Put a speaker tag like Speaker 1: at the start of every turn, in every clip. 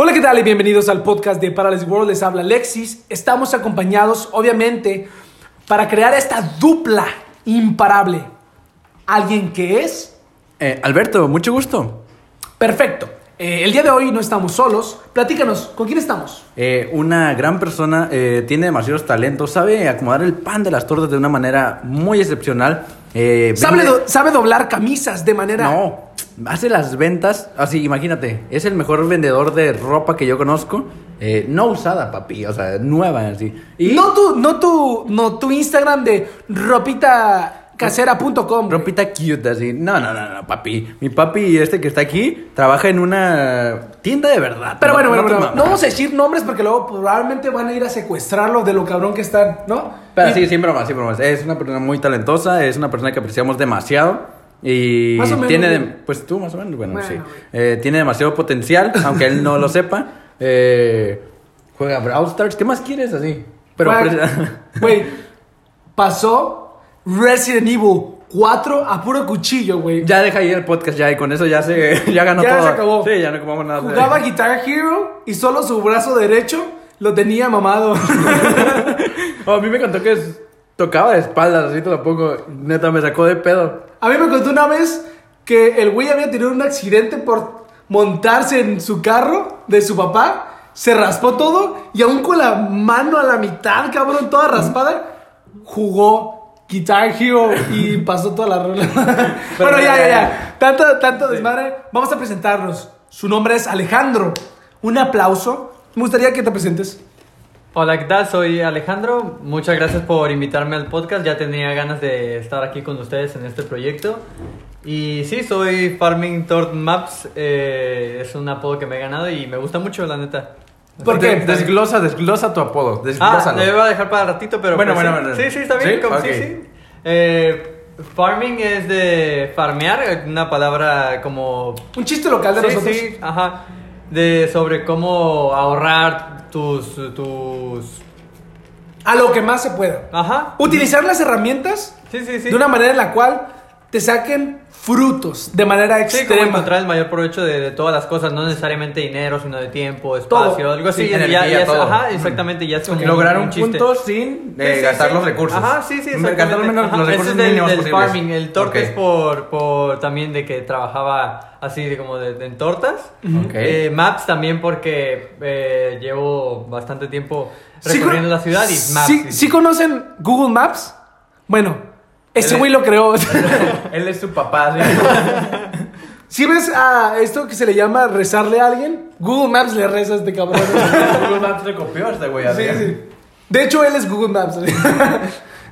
Speaker 1: Hola, ¿qué tal? Y bienvenidos al podcast de Paralysis World. Les habla Alexis. Estamos acompañados, obviamente, para crear esta dupla imparable. Alguien que es
Speaker 2: Eh, Alberto, mucho gusto.
Speaker 1: perfecto. Eh, el día de hoy no estamos solos. Platícanos, ¿con quién estamos?
Speaker 2: Eh, una gran persona, tiene demasiados talentos, sabe acomodar el pan de las tortas de una manera muy excepcional. Eh,
Speaker 1: Sabe,
Speaker 2: vende-
Speaker 1: do- sabe doblar camisas de manera...
Speaker 2: No, hace las ventas, así, imagínate, es el mejor vendedor de ropa que yo conozco. Eh, no usada, papi, o sea, nueva, así. Y
Speaker 1: No tu, no tu, no tu Instagram de ropitacasera.com. güey.
Speaker 2: ropita cute, así. No, no, no, no, papi. Mi papi, este que está aquí, trabaja en una tienda de verdad.
Speaker 1: Pero bueno, bueno, no vamos a decir nombres porque luego probablemente van a ir a secuestrarlo de lo cabrón que están, ¿no?
Speaker 2: Pero
Speaker 1: Y-
Speaker 2: sí, sin bromas, sin bromas. Es una persona muy talentosa, es una persona que apreciamos demasiado. Y
Speaker 1: Más o menos,
Speaker 2: tiene, de- pues tú más o menos, bueno,
Speaker 1: Bueno,
Speaker 2: sí. Eh, tiene demasiado potencial, aunque él no lo sepa. Eh, juega Brawl Stars, ¿qué más quieres así? Pero aprecia-
Speaker 1: Güey, pasó Resident Evil 4 a puro cuchillo, güey.
Speaker 2: ya deja ahí el podcast ya y con eso ya se ya ganó
Speaker 1: Ya
Speaker 2: todo.
Speaker 1: se acabó.
Speaker 2: Sí, ya no comamos nada.
Speaker 1: Jugaba Guitar Hero y solo su brazo derecho lo tenía mamado.
Speaker 2: Oh, a mí me contó que es- tocaba de espaldas, así te lo pongo. Neta, me sacó de pedo.
Speaker 1: A mí me contó una vez que el güey había tenido un accidente por montarse en su carro de su papá. Se raspó todo y aún con la mano a la mitad, cabrón, toda raspada, jugó Guitar Hero y pasó toda la rola. bueno, ya, ya, ya. Tanto, tanto desmadre. Vamos a presentarnos. Su nombre es Alejandro. Un aplauso. Me gustaría que te presentes.
Speaker 3: Hola, ¿qué tal? Soy Alejandro. Muchas gracias por invitarme al podcast. Ya tenía ganas de estar aquí con ustedes en este proyecto. Y sí, soy Farming Tort Maps. eh, es un apodo que me he ganado y me gusta mucho, la neta.
Speaker 1: ¿Por qué?
Speaker 2: Desglosa, desglosa tu apodo.
Speaker 3: Ah, le voy a dejar para ratito, pero.
Speaker 2: Bueno,
Speaker 3: pues,
Speaker 2: bueno, bueno.
Speaker 3: Sí, sí, está bien.
Speaker 2: ¿Sí?
Speaker 3: como- sí. Eh, farming es de farmear, una palabra como
Speaker 1: Un chiste local de
Speaker 3: sí,
Speaker 1: nosotros.
Speaker 3: Sí, ajá. De sobre cómo ahorrar tus tus
Speaker 1: A lo que más se pueda.
Speaker 3: ajá.
Speaker 1: Utilizar las herramientas
Speaker 3: Sí, sí, sí.
Speaker 1: de una manera en la cual te saquen frutos de manera
Speaker 3: Sí, como
Speaker 1: extrema.
Speaker 3: encontrar el mayor provecho de, de todas las cosas, no necesariamente dinero, sino de tiempo,
Speaker 1: Todo.
Speaker 3: espacio, algo así.
Speaker 2: Sí,
Speaker 3: ya-
Speaker 2: energía,
Speaker 3: ya es-
Speaker 2: todo.
Speaker 3: Ajá, exactamente, ya es como
Speaker 2: Lograr un,
Speaker 3: chiste.
Speaker 2: punto sin eh,
Speaker 3: Sí,
Speaker 2: gastar
Speaker 3: sí.
Speaker 2: los recursos.
Speaker 3: Ajá, sí, sí,
Speaker 2: Gastar menos
Speaker 3: Ajá,
Speaker 2: los
Speaker 3: ese
Speaker 2: recursos
Speaker 3: es del,
Speaker 2: mínimos
Speaker 3: del farming. El torte
Speaker 2: Ok.
Speaker 3: es por, por también de que trabajaba así de como de, de en tortas.
Speaker 2: Ok.
Speaker 3: Eh, maps también porque eh, llevo bastante tiempo recorriendo la ciudad y maps.
Speaker 1: ¿Sí, sí conocen Google Maps? Bueno, ese güey lo creó.
Speaker 2: Él es su papá, ¿sí?
Speaker 1: Si ves a esto que se le llama rezarle a alguien, Google Maps le reza a este cabrón.
Speaker 2: Google Maps le copió a este güey.
Speaker 1: Sí, sí. De hecho, él es Google Maps.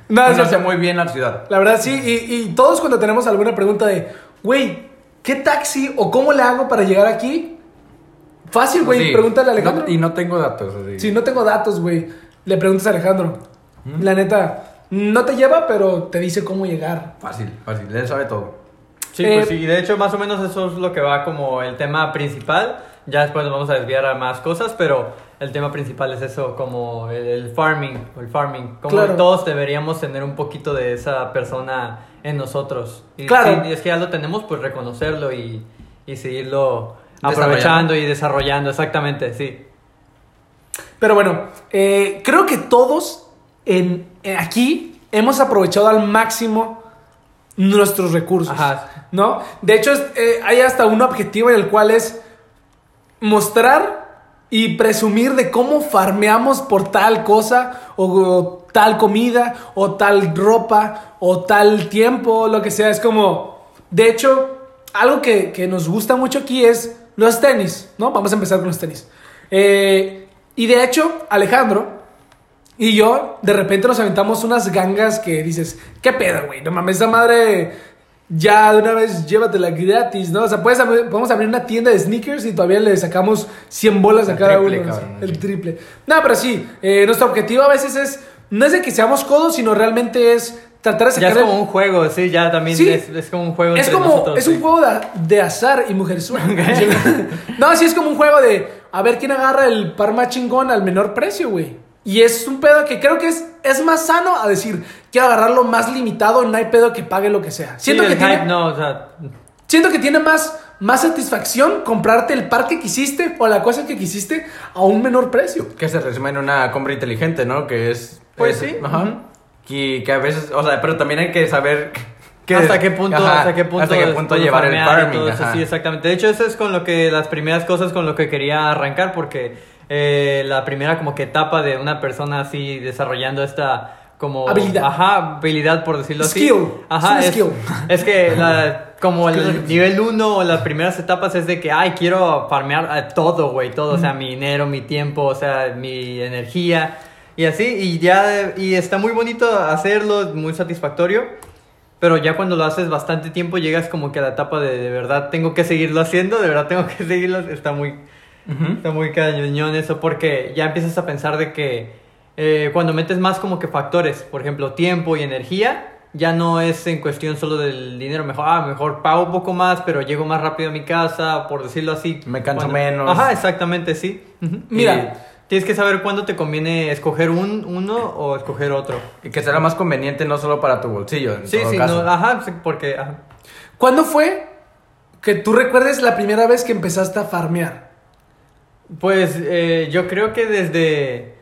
Speaker 1: no, es
Speaker 2: Conoce muy bien la ciudad.
Speaker 1: La verdad, sí. Y, y todos cuando tenemos alguna pregunta de, güey, ¿qué taxi o cómo le hago para llegar aquí? Fácil, güey.
Speaker 2: Sí.
Speaker 1: Pregúntale a Alejandro.
Speaker 2: No- y no tengo datos. Así.
Speaker 1: Si no tengo datos, güey, le preguntas a Alejandro. La neta, no te lleva, pero te dice cómo llegar.
Speaker 2: Fácil, fácil. Él sabe todo.
Speaker 3: Sí,
Speaker 1: Eh,
Speaker 3: pues sí, de hecho más o menos eso es lo que va como el tema principal. Ya después nos vamos a desviar a más cosas, pero el tema principal es eso, como el, el farming, o el farming. Como
Speaker 1: Claro.
Speaker 3: todos deberíamos tener un poquito de esa persona en nosotros. Y
Speaker 1: Claro.
Speaker 3: si es que ya lo tenemos, pues reconocerlo y, y seguirlo aprovechando y desarrollando, exactamente, sí.
Speaker 1: Pero bueno, eh, creo que todos en aquí hemos aprovechado al máximo nuestros recursos.
Speaker 3: Ajá.
Speaker 1: ¿No? De hecho, eh, hay hasta un objetivo en el cual es mostrar y presumir de cómo farmeamos por tal cosa o, o tal comida o tal ropa o tal tiempo, lo que sea. Es como, de hecho, algo que, que nos gusta mucho aquí es los tenis, ¿no? Vamos a empezar con los tenis. Eh, y de hecho, Alejandro y yo, de repente nos aventamos unas gangas que dices, ¿qué pedo, güey? No mames, esa madre ya de una vez llévatela gratis, ¿no? O sea, puedes podemos abrir una tienda de sneakers y todavía le sacamos 100 bolas a
Speaker 2: El
Speaker 1: cada
Speaker 2: triple,
Speaker 1: uno.
Speaker 2: cabrón,
Speaker 1: el
Speaker 2: sí.
Speaker 1: triple. No, pero sí, eh, nuestro objetivo a veces es, no es de que seamos codos, sino realmente es tratar de
Speaker 3: Ya
Speaker 1: sacar
Speaker 3: es
Speaker 1: el-
Speaker 3: como un juego, sí, ya también
Speaker 1: Sí.
Speaker 3: es, es como un juego
Speaker 1: es
Speaker 3: entre
Speaker 1: como,
Speaker 3: nosotros.
Speaker 1: es
Speaker 3: sí.
Speaker 1: un juego de, de azar y mujer no, sí es como un juego de a ver quién agarra el par más chingón al menor precio, güey. Y es un pedo que creo que es, es más sano a decir, quiero agarrarlo más limitado, no hay pedo que pague lo que sea. Siento, que, tiene,
Speaker 3: no, o sea,
Speaker 1: siento que tiene más, más satisfacción comprarte el par que quisiste o la cosa que quisiste a un menor precio.
Speaker 2: Que se resume en una compra inteligente, ¿no? Que es...
Speaker 3: Pues
Speaker 2: es-
Speaker 3: sí,
Speaker 2: Ajá. Y que a veces, o sea, pero también hay que saber... que-
Speaker 3: hasta qué punto,
Speaker 2: ajá,
Speaker 3: hasta qué punto,
Speaker 2: hasta qué punto llevar el
Speaker 3: y
Speaker 2: farming.
Speaker 3: todo eso,
Speaker 2: ajá.
Speaker 3: sí, exactamente. De hecho, eso es con lo que las primeras cosas con lo que quería arrancar, porque eh, la primera como que etapa de una persona así desarrollando esta como
Speaker 1: Habilidad.
Speaker 3: ajá, habilidad por decirlo
Speaker 1: Skill.
Speaker 3: así. Ajá,
Speaker 1: Es
Speaker 3: es,
Speaker 1: un skill.
Speaker 3: es que la- como el nivel 1 o las primeras etapas es de que, ay, quiero farmear a todo, güey, todo, o sea, mi dinero, mi tiempo, o sea, mi energía y así, y ya, y está muy bonito hacerlo, muy satisfactorio, pero ya cuando lo haces bastante tiempo llegas como que a la etapa de, de verdad, tengo que seguirlo haciendo, de verdad tengo que seguirlo, está muy, Está muy cañón eso porque ya empiezas a pensar de que eh, cuando metes más como que factores, por ejemplo, tiempo y energía, ya no es en cuestión solo del dinero, mejor, ah, mejor pago un poco más, pero llego más rápido a mi casa, por decirlo así.
Speaker 2: Me canso
Speaker 3: Cuando-
Speaker 2: menos.
Speaker 3: Ajá, exactamente, sí.
Speaker 1: Mira.
Speaker 3: Y tienes que saber cuándo te conviene escoger un, uno o escoger otro.
Speaker 2: Y que será más conveniente no solo para tu bolsillo, en
Speaker 3: Sí,
Speaker 2: todo
Speaker 3: sí,
Speaker 2: caso.
Speaker 3: no, ajá, porque... ajá.
Speaker 1: ¿Cuándo fue que tú recuerdes la primera vez que empezaste a farmear?
Speaker 3: Pues eh, yo creo que desde,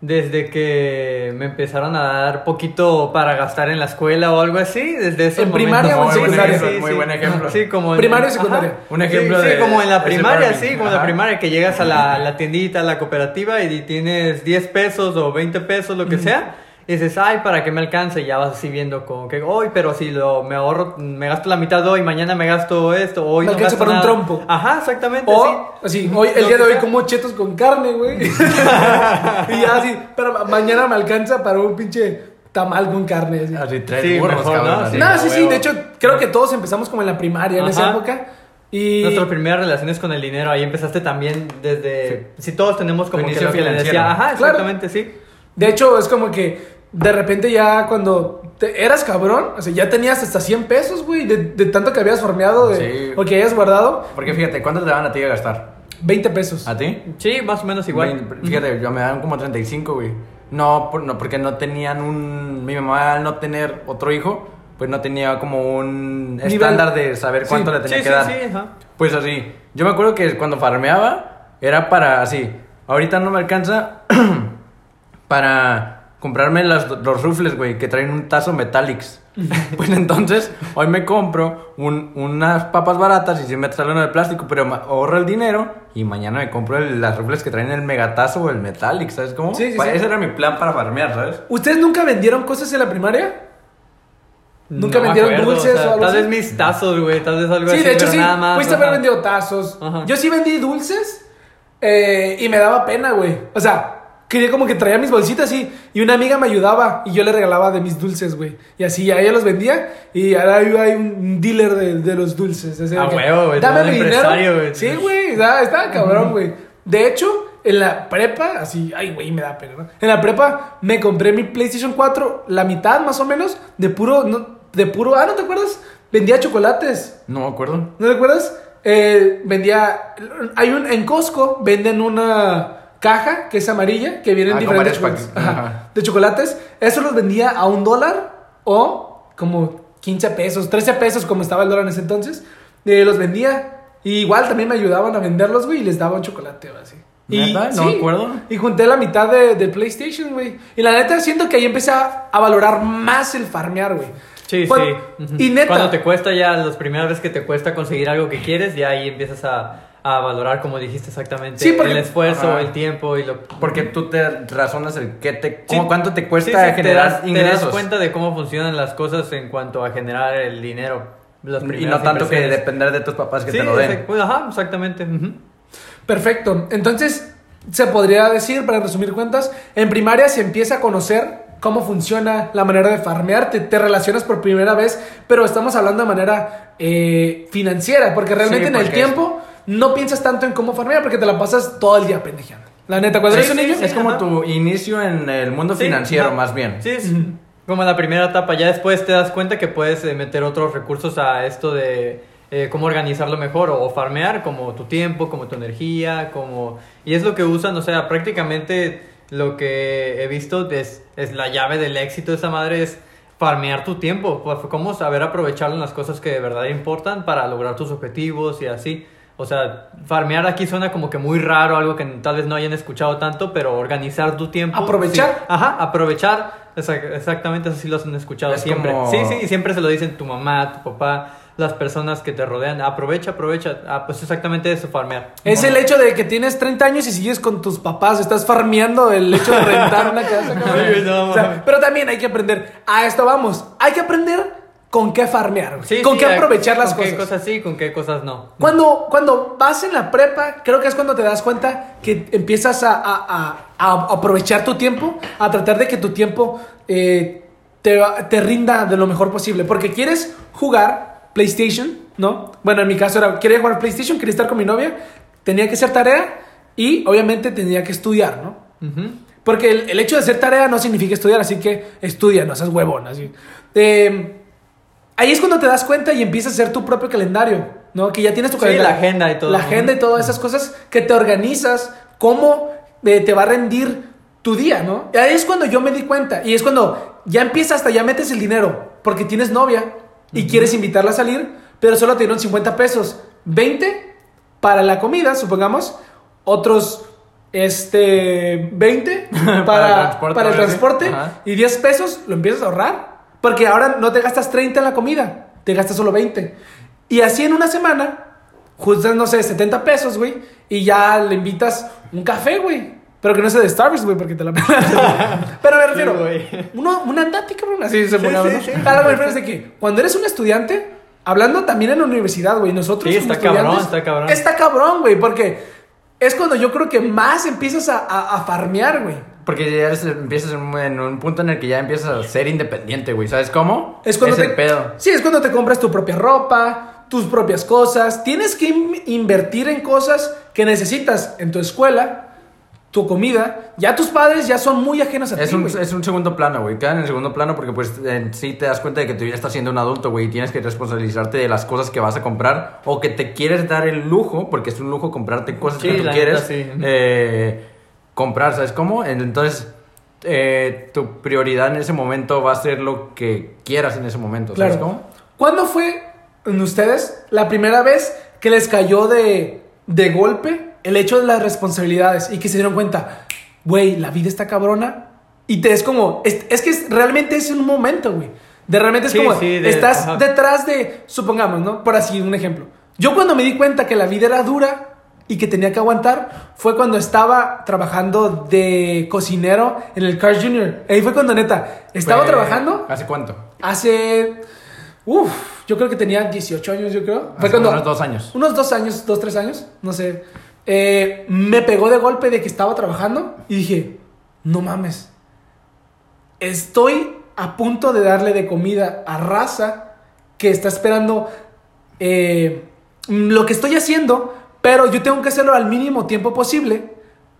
Speaker 3: desde que me empezaron a dar poquito para gastar en la escuela o algo así, desde ese
Speaker 1: ¿En
Speaker 3: momento.
Speaker 1: primaria o en
Speaker 3: sí,
Speaker 1: secundaria?
Speaker 3: sí,
Speaker 2: Muy buen ejemplo.
Speaker 3: Sí, como en-
Speaker 1: Primaria o
Speaker 3: ajá.
Speaker 1: secundaria.
Speaker 2: Un ejemplo
Speaker 3: sí,
Speaker 2: de-
Speaker 3: Sí, como en la primaria, sí, como en la primaria, que llegas a la, la tiendita, a la cooperativa y tienes 10 pesos o 20 pesos, lo que sea. Y dices, ay, ¿para qué me alcance? Y ya vas así viendo como que, hoy, pero si lo, me ahorro, me gasto la mitad hoy, mañana me gasto esto, hoy
Speaker 1: Me
Speaker 3: no
Speaker 1: alcanza
Speaker 3: gasto
Speaker 1: para un trompo.
Speaker 3: Ajá, exactamente,
Speaker 1: O,
Speaker 3: sí.
Speaker 1: así, hoy, el día de hoy como chetos con carne, güey. y ya así, pero ma- mañana me alcanza para un pinche tamal con carne. Así.
Speaker 2: Así tres
Speaker 3: Sí,
Speaker 2: burros,
Speaker 3: mejor,
Speaker 2: cabrón.
Speaker 3: ¿no?
Speaker 2: así.
Speaker 1: no, sí, sí, de hecho, creo que todos empezamos como en la primaria en esa época. Y
Speaker 3: Nuestras primeras relaciones con el dinero, ahí empezaste también desde... Si todos tenemos como que
Speaker 2: inicio
Speaker 3: lo que le
Speaker 2: financiero.
Speaker 3: decía, ajá,
Speaker 1: Claro.
Speaker 3: exactamente, sí.
Speaker 1: de hecho, es como que de repente ya cuando te- eras cabrón, o sea, ya tenías hasta 100 pesos, güey, de, de tanto que habías farmeado de,
Speaker 2: Sí.
Speaker 1: o que hayas guardado,
Speaker 2: Porque fíjate, ¿cuánto te daban a ti a gastar?
Speaker 1: 20 pesos.
Speaker 2: ¿A ti?
Speaker 3: Sí, más o menos igual.
Speaker 2: Fíjate, yo me daban como 35, güey. No, por- no, porque no tenían un... Mi mamá al no tener otro hijo, pues no tenía como un
Speaker 1: Nivel.
Speaker 2: estándar de saber cuánto
Speaker 1: Sí.
Speaker 2: le tenía
Speaker 3: Sí,
Speaker 2: que
Speaker 3: sí,
Speaker 2: dar.
Speaker 3: sí, ajá.
Speaker 2: Pues así, yo me acuerdo que cuando farmeaba era para así, ahorita no me alcanza para comprarme las- los rufles, güey, que traen un tazo Metallics. pues entonces, hoy me compro un- unas papas baratas y si me sale uno de plástico, pero ahorro el dinero y mañana me compro el- las rufles que traen el megatazo o el Metallics, ¿sabes cómo?
Speaker 1: Sí, sí, sí.
Speaker 2: Ese era mi plan para farmear, ¿sabes?
Speaker 1: ¿Ustedes nunca vendieron cosas en la primaria? ¿Nunca
Speaker 3: No
Speaker 1: vendieron
Speaker 3: acuerdo,
Speaker 1: dulces
Speaker 3: o sea,
Speaker 1: o algo
Speaker 3: Tal
Speaker 1: así?
Speaker 3: vez mis tazos, güey, tal vez algo
Speaker 1: Sí,
Speaker 3: así,
Speaker 1: de hecho sí.
Speaker 3: nada más.
Speaker 1: Pudiste haber
Speaker 3: ajá.
Speaker 1: vendido tazos.
Speaker 3: Ajá.
Speaker 1: Yo sí vendí dulces eh, y me daba pena, güey. O sea, quería como que traía mis bolsitas y, y una amiga me ayudaba y yo le regalaba de mis dulces, güey. Y así a ella los vendía y ahora yo hay un dealer de, de los dulces. Así
Speaker 3: Ah, huevo, güey,
Speaker 1: Dame mi dinero.
Speaker 3: güey.
Speaker 1: Sí, güey, estaba, estaba cabrón, güey. De hecho, en la prepa, así, ay, güey, me da pena, ¿no? En la prepa me compré mi PlayStation 4, la mitad más o menos, de puro, no, de puro, ah, ¿no te acuerdas? Vendía chocolates.
Speaker 2: No me acuerdo.
Speaker 1: ¿No te acuerdas? Eh, vendía. Hay un. En Costco venden una caja que es amarilla, que vienen
Speaker 2: Ah,
Speaker 1: diferentes ajá,
Speaker 2: Ajá.
Speaker 1: de chocolates. Eso los vendía a un dólar o como 15 pesos, 13 pesos, como estaba el dólar en ese entonces. Eh, los vendía. Y igual también me ayudaban a venderlos, güey, y les daba un chocolate, güey, así. Y.
Speaker 2: No me acuerdo.
Speaker 1: Y junté la mitad de, del PlayStation, güey. Y la neta, siento que ahí empecé a, a valorar más el farmear, güey.
Speaker 3: Sí,
Speaker 1: Cuando-
Speaker 3: sí.
Speaker 1: Y neta.
Speaker 3: Cuando te cuesta ya, las primeras veces que te cuesta conseguir algo que quieres, ya ahí empiezas a, a valorar, como dijiste exactamente,
Speaker 1: Sí, porque-
Speaker 3: el esfuerzo,
Speaker 2: Ajá.
Speaker 3: el tiempo y lo...
Speaker 2: Porque tú te razonas el qué te...
Speaker 3: Sí.
Speaker 2: cómo- ¿Cuánto te cuesta
Speaker 3: sí, te
Speaker 2: generar
Speaker 3: das, te
Speaker 2: ingresos?
Speaker 3: das cuenta de cómo funcionan las cosas en cuanto a generar el dinero. las
Speaker 2: Y no tanto que depender de tus papás que
Speaker 3: Sí,
Speaker 2: te lo den.
Speaker 3: pues, ajá, exactamente.
Speaker 1: Perfecto. Entonces, se podría decir, para resumir cuentas, en primaria se empieza a conocer cómo funciona la manera de farmear, te, te relacionas por primera vez, pero estamos hablando de manera eh, financiera, porque realmente
Speaker 2: Sí,
Speaker 1: en el tiempo no piensas tanto en cómo farmear, porque te la pasas todo el día pendejeando. La neta, cuando
Speaker 3: Sí,
Speaker 1: eres un
Speaker 3: sí,
Speaker 1: niño,
Speaker 3: sí.
Speaker 2: es como
Speaker 3: ajá.
Speaker 2: tu inicio en el mundo
Speaker 3: Sí,
Speaker 2: financiero,
Speaker 3: ajá.
Speaker 2: más bien.
Speaker 3: Sí, es como la primera etapa. Ya después te das cuenta que puedes eh, meter otros recursos a esto de eh, cómo organizarlo mejor o, o farmear, como tu tiempo, como tu energía, como... Y es lo que usan, o sea, prácticamente lo que he visto es, es la llave del éxito de esa madre es farmear tu tiempo, pues, cómo saber aprovechar las cosas que de verdad importan para lograr tus objetivos y así. O sea, farmear aquí suena como que muy raro, algo que tal vez no hayan escuchado tanto, pero organizar tu tiempo.
Speaker 1: Aprovechar.
Speaker 3: sí. Ajá, aprovechar. Exac- Exactamente, eso sí lo han escuchado
Speaker 2: Es
Speaker 3: siempre.
Speaker 2: como-
Speaker 3: Sí, sí, y siempre se lo dicen tu mamá, tu papá, las personas que te rodean. Aprovecha, aprovecha. Ah, pues exactamente eso, farmear.
Speaker 1: Es el hecho de que tienes 30 años y sigues con tus papás, estás farmeando el hecho de rentar una casa.
Speaker 3: no,
Speaker 1: O sea, pero también hay que aprender, a esto vamos, hay que aprender con qué farmear.
Speaker 3: Sí,
Speaker 1: con
Speaker 3: sí,
Speaker 1: qué aprovechar las
Speaker 3: con
Speaker 1: cosas.
Speaker 3: qué cosas sí, con qué cosas no.
Speaker 1: Cuando, cuando vas en la prepa, creo que es cuando te das cuenta que empiezas a, a- a- a aprovechar tu tiempo, a tratar de que tu tiempo eh, te, te rinda de lo mejor posible. Porque quieres jugar PlayStation, ¿no? Bueno, en mi caso era, quería jugar PlayStation, quería estar con mi novia, tenía que hacer tarea y obviamente tenía que estudiar, ¿no? Porque el, el hecho de hacer tarea no significa estudiar, así que estudia, no seas huevón. Así. Eh, ahí es cuando te das cuenta y empiezas a hacer tu propio calendario, ¿no? Que ya tienes tu
Speaker 3: Sí,
Speaker 1: calendario.
Speaker 3: la agenda y todo.
Speaker 1: La agenda y todas esas cosas que te organizas, cómo eh, te va a rendir tu día, ¿no? Y ahí es cuando yo me di cuenta. Y es cuando ya empiezas hasta ya metes el dinero, porque tienes novia y quieres invitarla a salir, pero solo te dieron 50 pesos. 20 para la comida, supongamos. Otros, este, 20 para,
Speaker 2: Para el transporte,
Speaker 1: para el. Y 10 pesos lo empiezas a ahorrar. Porque ahora no te gastas 30 en la comida, te gastas solo 20. Y así en una semana, juntas, no sé, 70 pesos, güey. Y ya le invitas un café, güey. Pero que no sea de Starbucks, güey, porque te la. Pero me refiero,
Speaker 3: güey.
Speaker 1: uno, un andati, cabrón. Así se
Speaker 3: Sí,
Speaker 1: pone,
Speaker 3: sí,
Speaker 1: ¿no?
Speaker 3: sí.
Speaker 1: Claro, me refiero es de que cuando eres un estudiante, hablando también en la universidad, güey, nosotros
Speaker 3: Sí, está cabrón, está cabrón.
Speaker 1: Está cabrón, güey, porque es cuando yo creo que más empiezas a, a, a farmear, güey.
Speaker 2: Porque ya eres- empiezas en un, en un punto en el que ya empiezas a ser independiente, güey. ¿Sabes cómo?
Speaker 1: Es cuando te,
Speaker 2: el pedo.
Speaker 1: Sí, es cuando te compras tu propia ropa, tus propias cosas. Tienes que in- invertir en cosas que necesitas en tu escuela, tu comida. Ya tus padres ya son muy ajenos a
Speaker 2: Es
Speaker 1: ti,
Speaker 2: un,
Speaker 1: güey.
Speaker 2: es un segundo plano, güey. Quedan en el segundo plano porque pues en sí te das cuenta de que tú ya estás siendo un adulto, güey. Y tienes que responsabilizarte de las cosas que vas a comprar. O que te quieres dar el lujo, porque es un lujo comprarte cosas
Speaker 3: Sí,
Speaker 2: que tú
Speaker 3: la
Speaker 2: quieres
Speaker 3: neta, sí.
Speaker 2: eh, comprar, ¿sabes cómo? Entonces, eh, tu prioridad en ese momento va a ser lo que quieras en ese momento, ¿sabes
Speaker 1: Claro.
Speaker 2: cómo?
Speaker 1: ¿Cuándo fue en ustedes la primera vez que les cayó de, de golpe el hecho de las responsabilidades y que se dieron cuenta, güey, la vida está cabrona? Y te es como, es, es que es- realmente es un momento, güey. De realmente es
Speaker 3: Sí,
Speaker 1: como,
Speaker 3: sí, de-
Speaker 1: estás
Speaker 3: ajá.
Speaker 1: detrás de, supongamos, ¿no? Por así, un ejemplo. Yo cuando me di cuenta que la vida era dura y que tenía que aguantar, fue cuando estaba trabajando de cocinero en el Cars Junior. Ahí fue cuando neta, estaba
Speaker 2: Fue-
Speaker 1: trabajando
Speaker 2: ¿Hace cuánto?
Speaker 1: Hace. Uf, yo creo que tenía 18 años, yo creo. Fue
Speaker 2: Hace
Speaker 1: cuando.
Speaker 2: unos dos años.
Speaker 1: Unos dos años, dos, tres años, no sé. Eh, me pegó de golpe de que estaba trabajando y dije: No mames. Estoy a punto de darle de comida a raza que está esperando eh, lo que estoy haciendo, pero yo tengo que hacerlo al mínimo tiempo posible.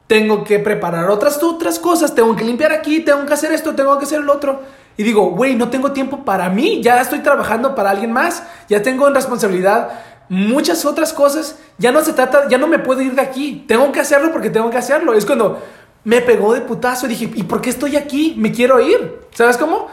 Speaker 1: Tengo que preparar otras, otras cosas, tengo que limpiar aquí, tengo que hacer esto, tengo que hacer el otro. Y digo, güey, no tengo tiempo para mí, ya estoy trabajando para alguien más, ya tengo en responsabilidad muchas otras cosas, ya no se trata, ya no me puedo ir de aquí, tengo que hacerlo porque tengo que hacerlo. Es cuando me pegó de putazo y dije, ¿y por qué estoy aquí? Me quiero ir. ¿Sabes cómo?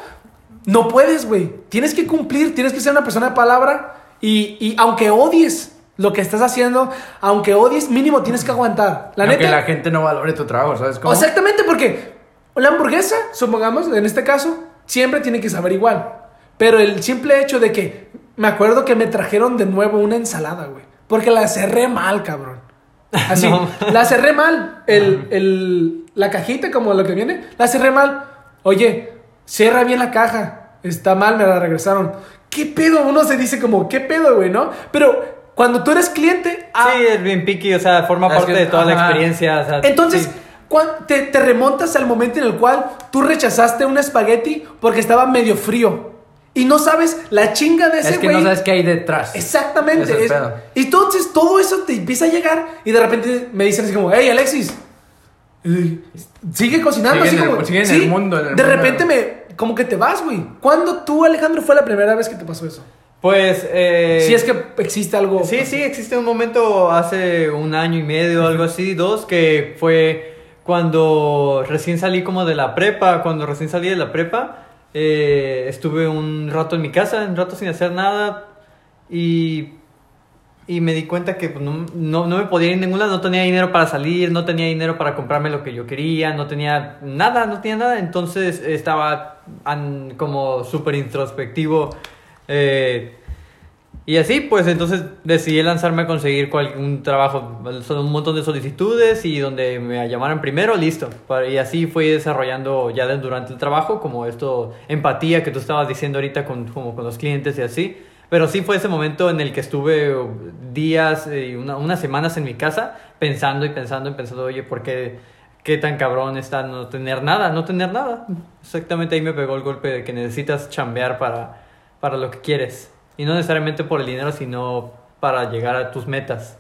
Speaker 1: No puedes, güey. Tienes que cumplir, tienes que ser una persona de palabra. Y, y aunque odies lo que estás haciendo, aunque odies, mínimo tienes que aguantar. La
Speaker 2: Aunque
Speaker 1: neta.
Speaker 2: la gente no valore tu trabajo, ¿sabes cómo?
Speaker 1: Exactamente, porque la hamburguesa, supongamos, en este caso, siempre tiene que saber igual. Pero el simple hecho de que me acuerdo que me trajeron de nuevo una ensalada, güey. Porque la cerré mal, cabrón. Así,
Speaker 3: No.
Speaker 1: la cerré mal. El, el- la cajita, como lo que viene, la cerré mal. Oye, cierra bien la caja. Está mal, me la regresaron. ¿Qué pedo? Uno se dice como, ¿qué pedo, güey, no? Pero cuando tú eres cliente, ah,
Speaker 3: Sí, es bien picky, o sea, forma
Speaker 2: Es
Speaker 3: parte
Speaker 2: que-
Speaker 3: de toda la
Speaker 2: ajá.
Speaker 3: experiencia. o sea,
Speaker 1: Entonces,
Speaker 3: sí.
Speaker 1: te, te remontas al momento en el cual tú rechazaste un espagueti porque estaba medio frío. Y no sabes la chinga de ese
Speaker 2: es que
Speaker 1: güey.
Speaker 2: no sabes qué hay detrás.
Speaker 1: Exactamente.
Speaker 2: Es el
Speaker 1: es- entonces todo eso te empieza a llegar y de repente me dicen así como, hey Alexis, sigue cocinando.
Speaker 2: Sigue
Speaker 1: así
Speaker 2: en el-
Speaker 1: como,
Speaker 2: sigue en
Speaker 1: sí,
Speaker 2: el mundo, en el
Speaker 1: de
Speaker 2: mundo.
Speaker 1: repente me, como que te vas, güey. ¿Cuándo tú, Alejandro, fue la primera vez que te pasó eso?
Speaker 3: Pues. Eh,
Speaker 1: si es que existe algo.
Speaker 3: Sí, sí, existe un momento hace un año y medio, algo así, dos, que fue cuando recién salí como de la prepa, cuando recién salí de la prepa, eh, estuve un rato en mi casa, un rato sin hacer nada y, y me di cuenta que pues, no, no, no me podía ir a ningún lado, no tenía dinero para salir, no tenía dinero para comprarme lo que yo quería, no tenía nada, no tenía nada, entonces estaba an- como súper introspectivo. Eh, y así, pues entonces decidí lanzarme a conseguir un trabajo, un montón de solicitudes y donde me llamaran primero, listo. Y así fui desarrollando ya durante el trabajo, como esto, empatía que tú estabas diciendo ahorita con, como con los clientes y así. Pero sí fue ese momento en el que estuve días y una- unas semanas en mi casa pensando y pensando y pensando, oye, ¿por qué, qué tan cabrón está no tener nada? No tener nada. Exactamente ahí me pegó el golpe de que necesitas chambear para, para lo que quieres. Y no necesariamente por el dinero, sino para llegar a tus metas.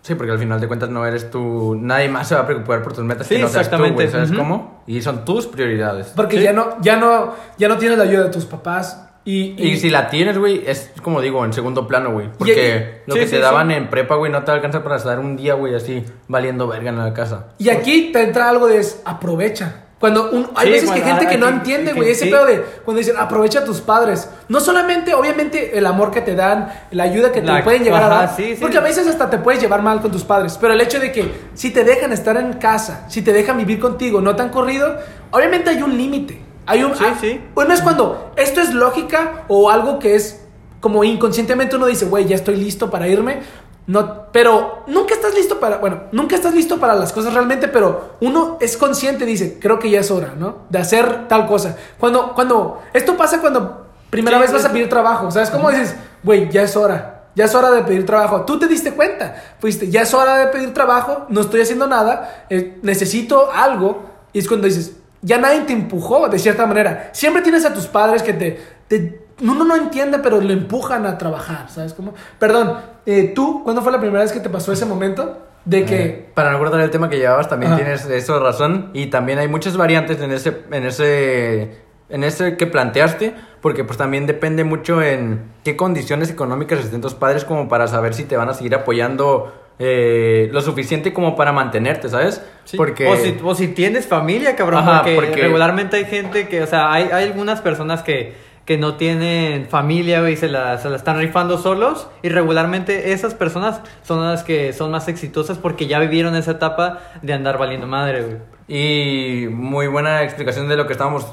Speaker 2: Sí, porque al final de cuentas no eres tú. Nadie más se va a preocupar por tus metas
Speaker 3: Sí,
Speaker 2: que no seas tú,
Speaker 3: exactamente.
Speaker 2: güey, ¿Sabes
Speaker 3: Ujú.
Speaker 2: cómo? Y son tus prioridades.
Speaker 1: Porque
Speaker 3: Sí.
Speaker 1: ya no, ya no, ya no tienes la ayuda de tus papás. Y,
Speaker 2: Y si la tienes, güey, es como digo, en segundo plano, güey. Porque lo
Speaker 3: sí,
Speaker 2: que
Speaker 3: sí,
Speaker 2: te daban
Speaker 3: sí.
Speaker 2: en prepa, güey, no te alcanza para estar un día, güey, así, valiendo verga en la casa.
Speaker 1: Y aquí te entra algo de es, aprovecha. Cuando un- hay
Speaker 3: Sí,
Speaker 1: veces que
Speaker 3: cuando
Speaker 1: gente que
Speaker 3: hay-
Speaker 1: no
Speaker 3: que-
Speaker 1: entiende,
Speaker 3: que-
Speaker 1: güey, ese
Speaker 3: sí.
Speaker 1: pedo de cuando dicen aprovecha a tus padres. No solamente, obviamente, el amor que te dan, la ayuda que te
Speaker 3: La-
Speaker 1: pueden llegar a dar.
Speaker 3: sí.
Speaker 1: Porque a veces hasta te puedes llevar mal con tus padres. Pero el hecho de que si te dejan estar en casa, si te dejan vivir contigo, no tan corrido, obviamente hay un límite. Hay un.
Speaker 3: Sí.
Speaker 1: Bueno, es cuando esto es lógica o algo que es como inconscientemente uno dice, güey, ya estoy listo para irme. No, pero nunca estás listo para, bueno, nunca estás listo para las cosas realmente, pero uno es consciente, dice, creo que ya es hora, ¿no? De hacer tal cosa. Cuando, cuando, esto pasa cuando primera
Speaker 3: Sí,
Speaker 1: vez vas a pedir trabajo, ¿sabes? cómo dices, güey, ya es hora, ya es hora de pedir trabajo. Tú te diste cuenta, fuiste, ya es hora de pedir trabajo, no estoy haciendo nada, eh, necesito algo, y es cuando dices, ya nadie te empujó de cierta manera. Siempre tienes a tus padres que te, te uno no entiende, pero lo empujan a trabajar, ¿sabes cómo? Perdón, eh, ¿tú cuándo fue la primera vez que te pasó ese momento? De que...
Speaker 2: Eh, para no cortar el tema que llevabas, también
Speaker 1: Ajá.
Speaker 2: tienes eso razón. Y también hay muchas variantes en ese, en ese, en ese que planteaste, porque pues también depende mucho en qué condiciones económicas estén tus padres como para saber si te van a seguir apoyando eh, lo suficiente como para mantenerte, ¿sabes?
Speaker 3: Sí.
Speaker 2: Porque...
Speaker 3: O, si, o si tienes familia, cabrón,
Speaker 2: Ajá,
Speaker 3: porque,
Speaker 2: porque-
Speaker 3: regularmente hay gente que, o sea, hay, hay algunas personas que, que no tienen familia, y se la, están rifando solos, y regularmente esas personas son las que son más exitosas porque ya vivieron esa etapa de andar valiendo madre.
Speaker 2: Y muy buena explicación de lo que estábamos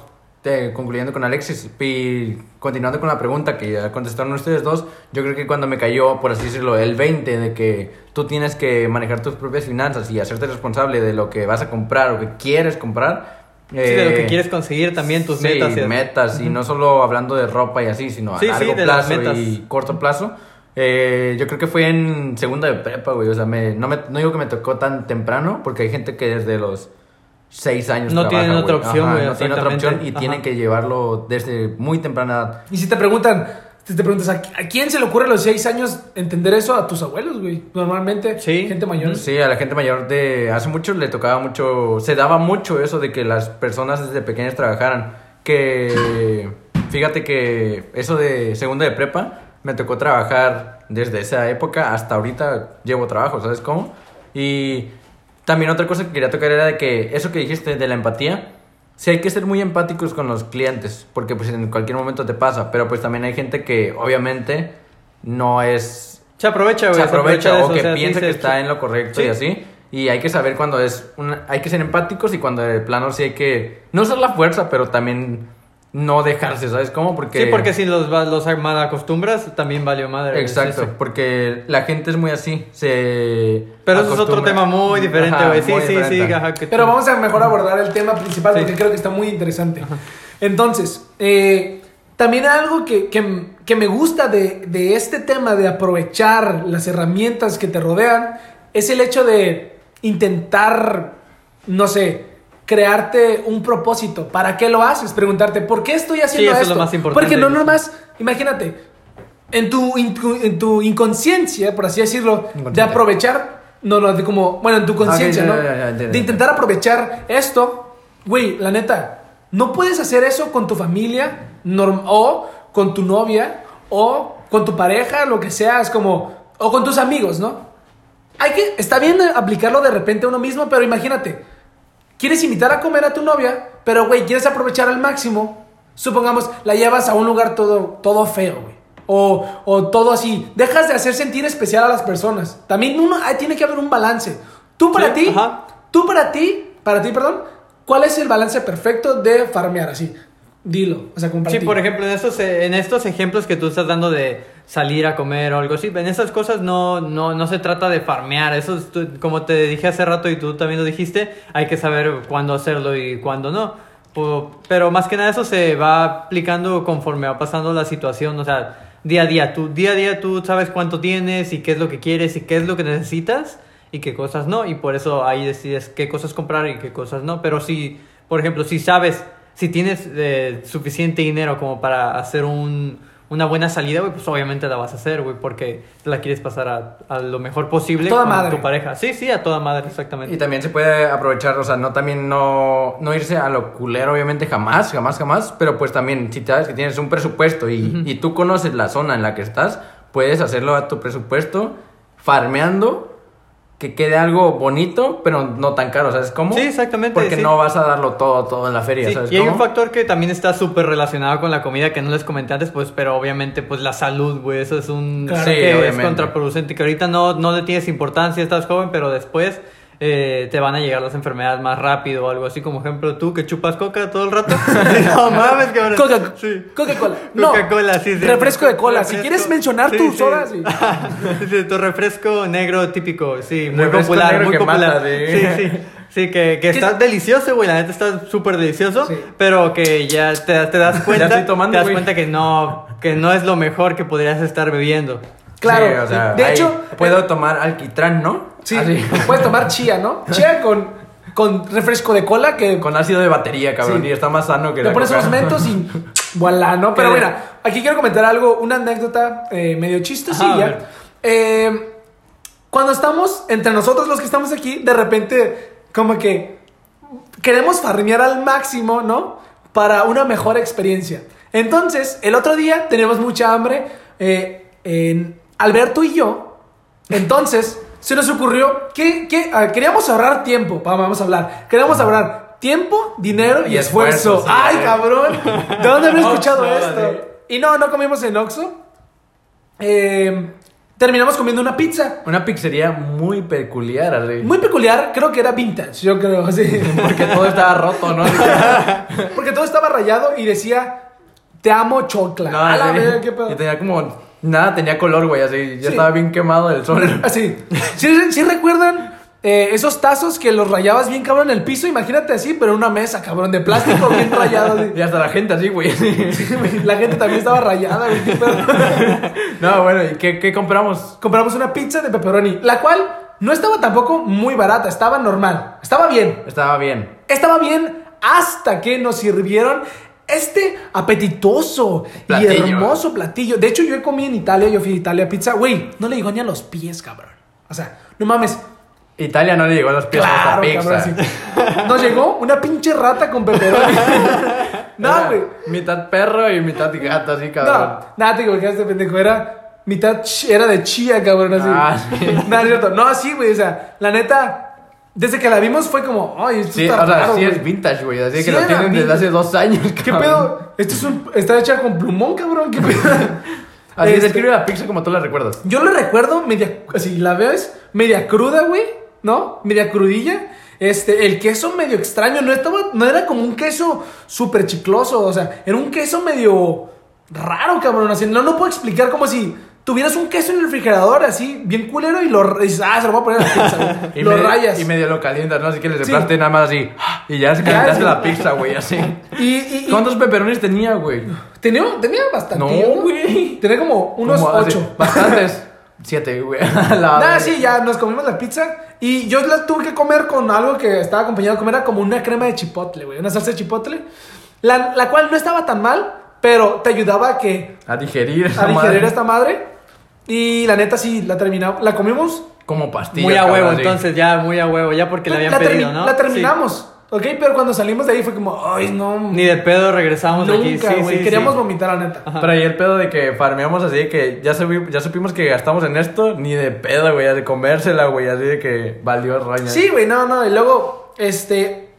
Speaker 2: eh, concluyendo con Alexis. Y continuando con la pregunta que ya contestaron ustedes dos, yo creo que cuando me cayó, por así decirlo, el 20 de que tú tienes que manejar tus propias finanzas y hacerte responsable de lo que vas a comprar o que quieres comprar.
Speaker 3: Sí, de lo que
Speaker 2: eh,
Speaker 3: quieres conseguir también, tus
Speaker 2: sí,
Speaker 3: metas. y
Speaker 2: metas, y no solo hablando de ropa y así, sino a
Speaker 3: Sí, sí,
Speaker 2: largo
Speaker 3: las
Speaker 2: plazo
Speaker 3: metas.
Speaker 2: y corto plazo. Eh, yo creo que fue en segunda de prepa, güey. O sea, me, no, me, no digo que me tocó tan temprano, porque hay gente que desde los seis años
Speaker 3: No
Speaker 2: trabaja,
Speaker 3: tienen otra
Speaker 2: güey.
Speaker 3: opción,
Speaker 2: Ajá,
Speaker 3: güey,
Speaker 2: No tienen otra opción y tienen que llevarlo desde muy temprana edad.
Speaker 1: Y si te preguntan, te preguntas, ¿a, a quién se le ocurre a los seis años entender eso? A tus abuelos, güey. Normalmente,
Speaker 3: Sí.
Speaker 1: gente mayor.
Speaker 2: Sí, a la gente mayor de hace mucho le tocaba mucho, se daba mucho eso de que las personas desde pequeñas trabajaran. Que fíjate que eso de segunda de prepa me tocó trabajar desde esa época hasta ahorita llevo trabajo, ¿sabes cómo? Y también otra cosa que quería tocar era de que eso que dijiste de la empatía, sí hay que ser muy empáticos con los clientes, porque pues en cualquier momento te pasa, pero pues también hay gente que obviamente no es
Speaker 3: Se aprovecha, güey.
Speaker 2: se aprovecha
Speaker 3: de
Speaker 2: o
Speaker 3: eso,
Speaker 2: que
Speaker 3: sea, sí
Speaker 2: piensa
Speaker 3: se-
Speaker 2: que está en lo correcto
Speaker 3: Sí.
Speaker 2: y así. Y hay que saber cuando es una, hay que ser empáticos y cuando de plano sí hay que no usar la fuerza, pero también no dejarse, ¿sabes cómo? Porque
Speaker 3: Sí, porque si los, va- los mal acostumbras, también valió madre.
Speaker 2: Exacto,
Speaker 3: Sí, sí.
Speaker 2: porque la gente es muy así, se
Speaker 3: Pero eso es otro tema muy diferente, güey. Sí, sí, sí.
Speaker 2: diferente.
Speaker 3: ajá, que
Speaker 1: Pero
Speaker 3: tú-
Speaker 1: vamos a mejor abordar el tema principal
Speaker 3: Sí.
Speaker 1: porque creo que está muy interesante. Entonces, eh, también algo que, que- que me gusta de, de este tema de aprovechar las herramientas que te rodean es el hecho de intentar, no sé, crearte un propósito. ¿Para qué lo haces? Preguntarte, ¿por qué estoy haciendo
Speaker 3: eso es
Speaker 1: esto?
Speaker 3: lo más importante.
Speaker 1: Porque no nomás, imagínate, en tu, in- en tu inconsciencia, por así decirlo, de aprovechar, no, no, de como, bueno, en tu conciencia, ¿no? de intentar aprovechar esto, güey, la neta, no puedes hacer eso con tu familia norm- o con tu novia o con tu pareja, lo que sea, es como, o con tus amigos, ¿no? Hay que, está bien aplicarlo de repente a uno mismo, pero imagínate, quieres invitar a comer a tu novia, pero güey, quieres aprovechar al máximo Supongamos, la llevas a un lugar todo, todo feo, güey. O, o todo así. Dejas de hacer sentir especial a las personas. También uno, tiene que haber un balance. Tú para
Speaker 3: Sí,
Speaker 1: ti,
Speaker 3: ajá.
Speaker 1: tú para ti, para ti, perdón, ¿cuál es el balance perfecto de farmear así? Dilo, o sea, como para
Speaker 3: Sí, por ejemplo, en estos, en estos ejemplos que tú estás dando de salir a comer o algo así, en esas cosas no, no, no se trata de farmear. Eso es como te dije hace rato y tú también lo dijiste, hay que saber cuándo hacerlo y cuándo no. Pero más que nada eso se va aplicando conforme va pasando la situación, o sea, día a día. Tú, día a día tú sabes cuánto tienes y qué es lo que quieres y qué es lo que necesitas y qué cosas no. Y por eso ahí decides qué cosas comprar y qué cosas no. Pero si, por ejemplo, si sabes, si tienes eh, suficiente dinero como para hacer un, una buena salida, güey, pues obviamente la vas a hacer, güey, porque te la quieres pasar a, a lo mejor posible
Speaker 1: Toda
Speaker 3: con
Speaker 1: madre.
Speaker 3: tu pareja. Sí, sí, a toda madre, exactamente.
Speaker 2: Y también se puede aprovechar, o sea, no también no, no irse a lo culero, obviamente, jamás, jamás, jamás. Pero pues también, si sabes que tienes un presupuesto y, y tú conoces la zona en la que estás, puedes hacerlo a tu presupuesto, farmeando, que quede algo bonito, pero no tan caro, ¿sabes cómo?
Speaker 3: Sí, exactamente,
Speaker 2: Porque
Speaker 3: sí.
Speaker 2: no vas a darlo todo, todo en la feria,
Speaker 3: Sí,
Speaker 2: ¿sabes
Speaker 3: y hay un factor que también está súper relacionado con la comida que no les comenté antes, pues, pero obviamente, pues la salud, güey, eso es un
Speaker 1: Claro.
Speaker 2: Sí,
Speaker 3: que es contraproducente, que ahorita no, no le tienes importancia, estás joven, pero después eh, te van a llegar las enfermedades más rápido o algo así, como ejemplo tú que chupas coca todo el rato. no mames, cabrón.
Speaker 1: Coca-
Speaker 3: Sí.
Speaker 1: Coca-Cola. No.
Speaker 3: Coca-Cola, sí, sí.
Speaker 1: Refresco de cola. Si quieres mencionar
Speaker 3: Sí,
Speaker 1: tu
Speaker 3: sí.
Speaker 1: soda, sí.
Speaker 3: Sí, tu refresco negro típico, sí, muy
Speaker 2: Refresco
Speaker 3: popular,
Speaker 2: negro
Speaker 3: muy
Speaker 2: que
Speaker 3: popular.
Speaker 2: mata, sí.
Speaker 3: sí, sí. Sí, que, que está delicioso, güey, la neta está súper delicioso,
Speaker 1: Sí.
Speaker 3: pero que ya te, te das cuenta,
Speaker 2: estoy tomando,
Speaker 3: te das
Speaker 2: güey.
Speaker 3: cuenta que no, que no es lo mejor que podrías estar bebiendo.
Speaker 1: Claro.
Speaker 2: Sí, o sea,
Speaker 1: de hecho,
Speaker 2: puedo tomar alquitrán, ¿no?
Speaker 1: sí,
Speaker 2: Así.
Speaker 1: puedes tomar chía, ¿no? Chía con, con refresco de cola que
Speaker 2: Con ácido de batería, cabrón,
Speaker 1: Sí.
Speaker 2: y está más sano que la
Speaker 1: pones unos mentos y voilà, ¿no? Pero mira, aquí quiero comentar algo, una anécdota eh, medio chistosilla. Eh, cuando estamos, entre nosotros los que estamos aquí, de repente, como que queremos farmear al máximo, ¿no? Para una mejor experiencia. Entonces, el otro día tenemos mucha hambre, eh, en Alberto y yo, entonces se nos ocurrió que, que, ah, queríamos ahorrar tiempo, va, vamos a hablar, queríamos ahorrar tiempo, dinero y,
Speaker 2: Y
Speaker 1: esfuerzo. ¡Ay,
Speaker 2: eh.
Speaker 1: cabrón! ¿De dónde había escuchado esto? Y no, no comimos en Oxxo. Eh, terminamos comiendo una pizza.
Speaker 2: Una pizzería muy peculiar, así.
Speaker 1: Muy peculiar, creo que era vintage, yo creo, sí.
Speaker 2: Porque todo estaba roto, ¿no?
Speaker 1: Porque todo estaba rayado y decía, te amo chocla.
Speaker 2: No,
Speaker 1: a la
Speaker 2: sí.
Speaker 1: verga, qué pedo.
Speaker 2: Y tenía como. Nada tenía color, güey, así. Ya
Speaker 1: Sí.
Speaker 2: estaba bien quemado el sol.
Speaker 1: Así. ¿Sí, sí recuerdan eh, esos tazos que los rayabas bien cabrón en el piso? Imagínate así, pero en una mesa, cabrón, de plástico bien rayado. así.
Speaker 2: Y hasta la gente así, güey.
Speaker 1: La gente también estaba rayada, güey.
Speaker 2: No, bueno, ¿y qué, qué compramos?
Speaker 1: Compramos una pizza de pepperoni, la cual no estaba tampoco muy barata, estaba normal. Estaba bien.
Speaker 2: Estaba bien.
Speaker 1: Estaba bien hasta que nos sirvieron este apetitoso
Speaker 2: Platillo.
Speaker 1: y hermoso platillo. De hecho, yo comí en Italia, yo fui a Italia pizza. Güey, no le llegó ni a los pies, cabrón. O sea, no mames.
Speaker 2: Italia no le llegó a los pies a
Speaker 1: Claro,
Speaker 2: esta pizza.
Speaker 1: cabrón. sí. Nos llegó una pinche rata con pepperoni. no, güey.
Speaker 2: Mitad perro y mitad gato, así, cabrón.
Speaker 1: No, nada te equivocaste, pendejo. Era mitad era de chía, cabrón, así.
Speaker 2: Ah, sí.
Speaker 1: No. No, sí, güey. O sea, la neta, desde que la vimos fue como, ay, esto
Speaker 2: Sí,
Speaker 1: está
Speaker 2: o sea,
Speaker 1: raro,
Speaker 2: sí
Speaker 1: güey.
Speaker 2: es vintage, güey. Así
Speaker 1: Sí
Speaker 2: que lo tienen desde hace dos años,
Speaker 1: ¿Qué
Speaker 2: cabrón.
Speaker 1: pedo? Esto es un, está hecha con plumón, cabrón. ¿Qué pedo?
Speaker 2: Así
Speaker 1: Este,
Speaker 2: describe la pizza como tú la recuerdas.
Speaker 1: Yo lo recuerdo media, así la ves, media cruda, güey, ¿no? Media crudilla. Este, el queso medio extraño, no estaba, no era como un queso súper chicloso, o sea, era un queso medio raro, cabrón, así, no, no puedo explicar como si tuvieras un queso en el refrigerador, así, bien culero, y lo, dices, ah, se lo voy a poner en la pizza, güey.
Speaker 2: Y
Speaker 1: lo
Speaker 2: medio,
Speaker 1: rayas.
Speaker 2: Y medio lo calientas, ¿no? Así que le
Speaker 1: Sí.
Speaker 2: soplaste nada más así. Y ya se calentaste
Speaker 1: sí.
Speaker 2: la pizza, güey, así.
Speaker 1: Y, y- y-
Speaker 2: ¿Cuántos peperones tenía, güey?
Speaker 1: tenía, tenía bastante.
Speaker 2: No, güey.
Speaker 1: Tenía como unos
Speaker 2: Como así,
Speaker 1: ocho.
Speaker 2: Bastantes. Siete, güey.
Speaker 1: Nada, sí, ya nos comimos la pizza y yo la tuve que comer con algo que estaba acompañado de comer, era como una crema de chipotle, güey, una salsa de chipotle, la, la cual no estaba tan mal, pero te ayudaba a que
Speaker 2: A digerir.
Speaker 1: a digerir
Speaker 2: madre.
Speaker 1: esta madre y la neta sí la terminamos, la comimos,
Speaker 2: Como pastillas.
Speaker 3: Muy a huevo, entonces ya, muy a huevo, ya porque le habían
Speaker 1: la,
Speaker 3: pedido, ¿no?
Speaker 1: la
Speaker 3: Sí.
Speaker 1: terminamos, ¿ok? Pero cuando salimos de ahí fue como, ay no,
Speaker 3: Ni de pedo regresamos de aquí.
Speaker 1: nunca,
Speaker 3: Sí,
Speaker 1: güey,
Speaker 3: sí,
Speaker 1: queríamos
Speaker 3: sí.
Speaker 1: vomitar la neta.
Speaker 2: Pero ahí el pedo de que farmeamos así de que ya, supi- ya supimos que gastamos en esto, ni de pedo, güey, de comérsela, güey, así de que valió roña.
Speaker 1: Sí, güey, no, no. Y luego, este.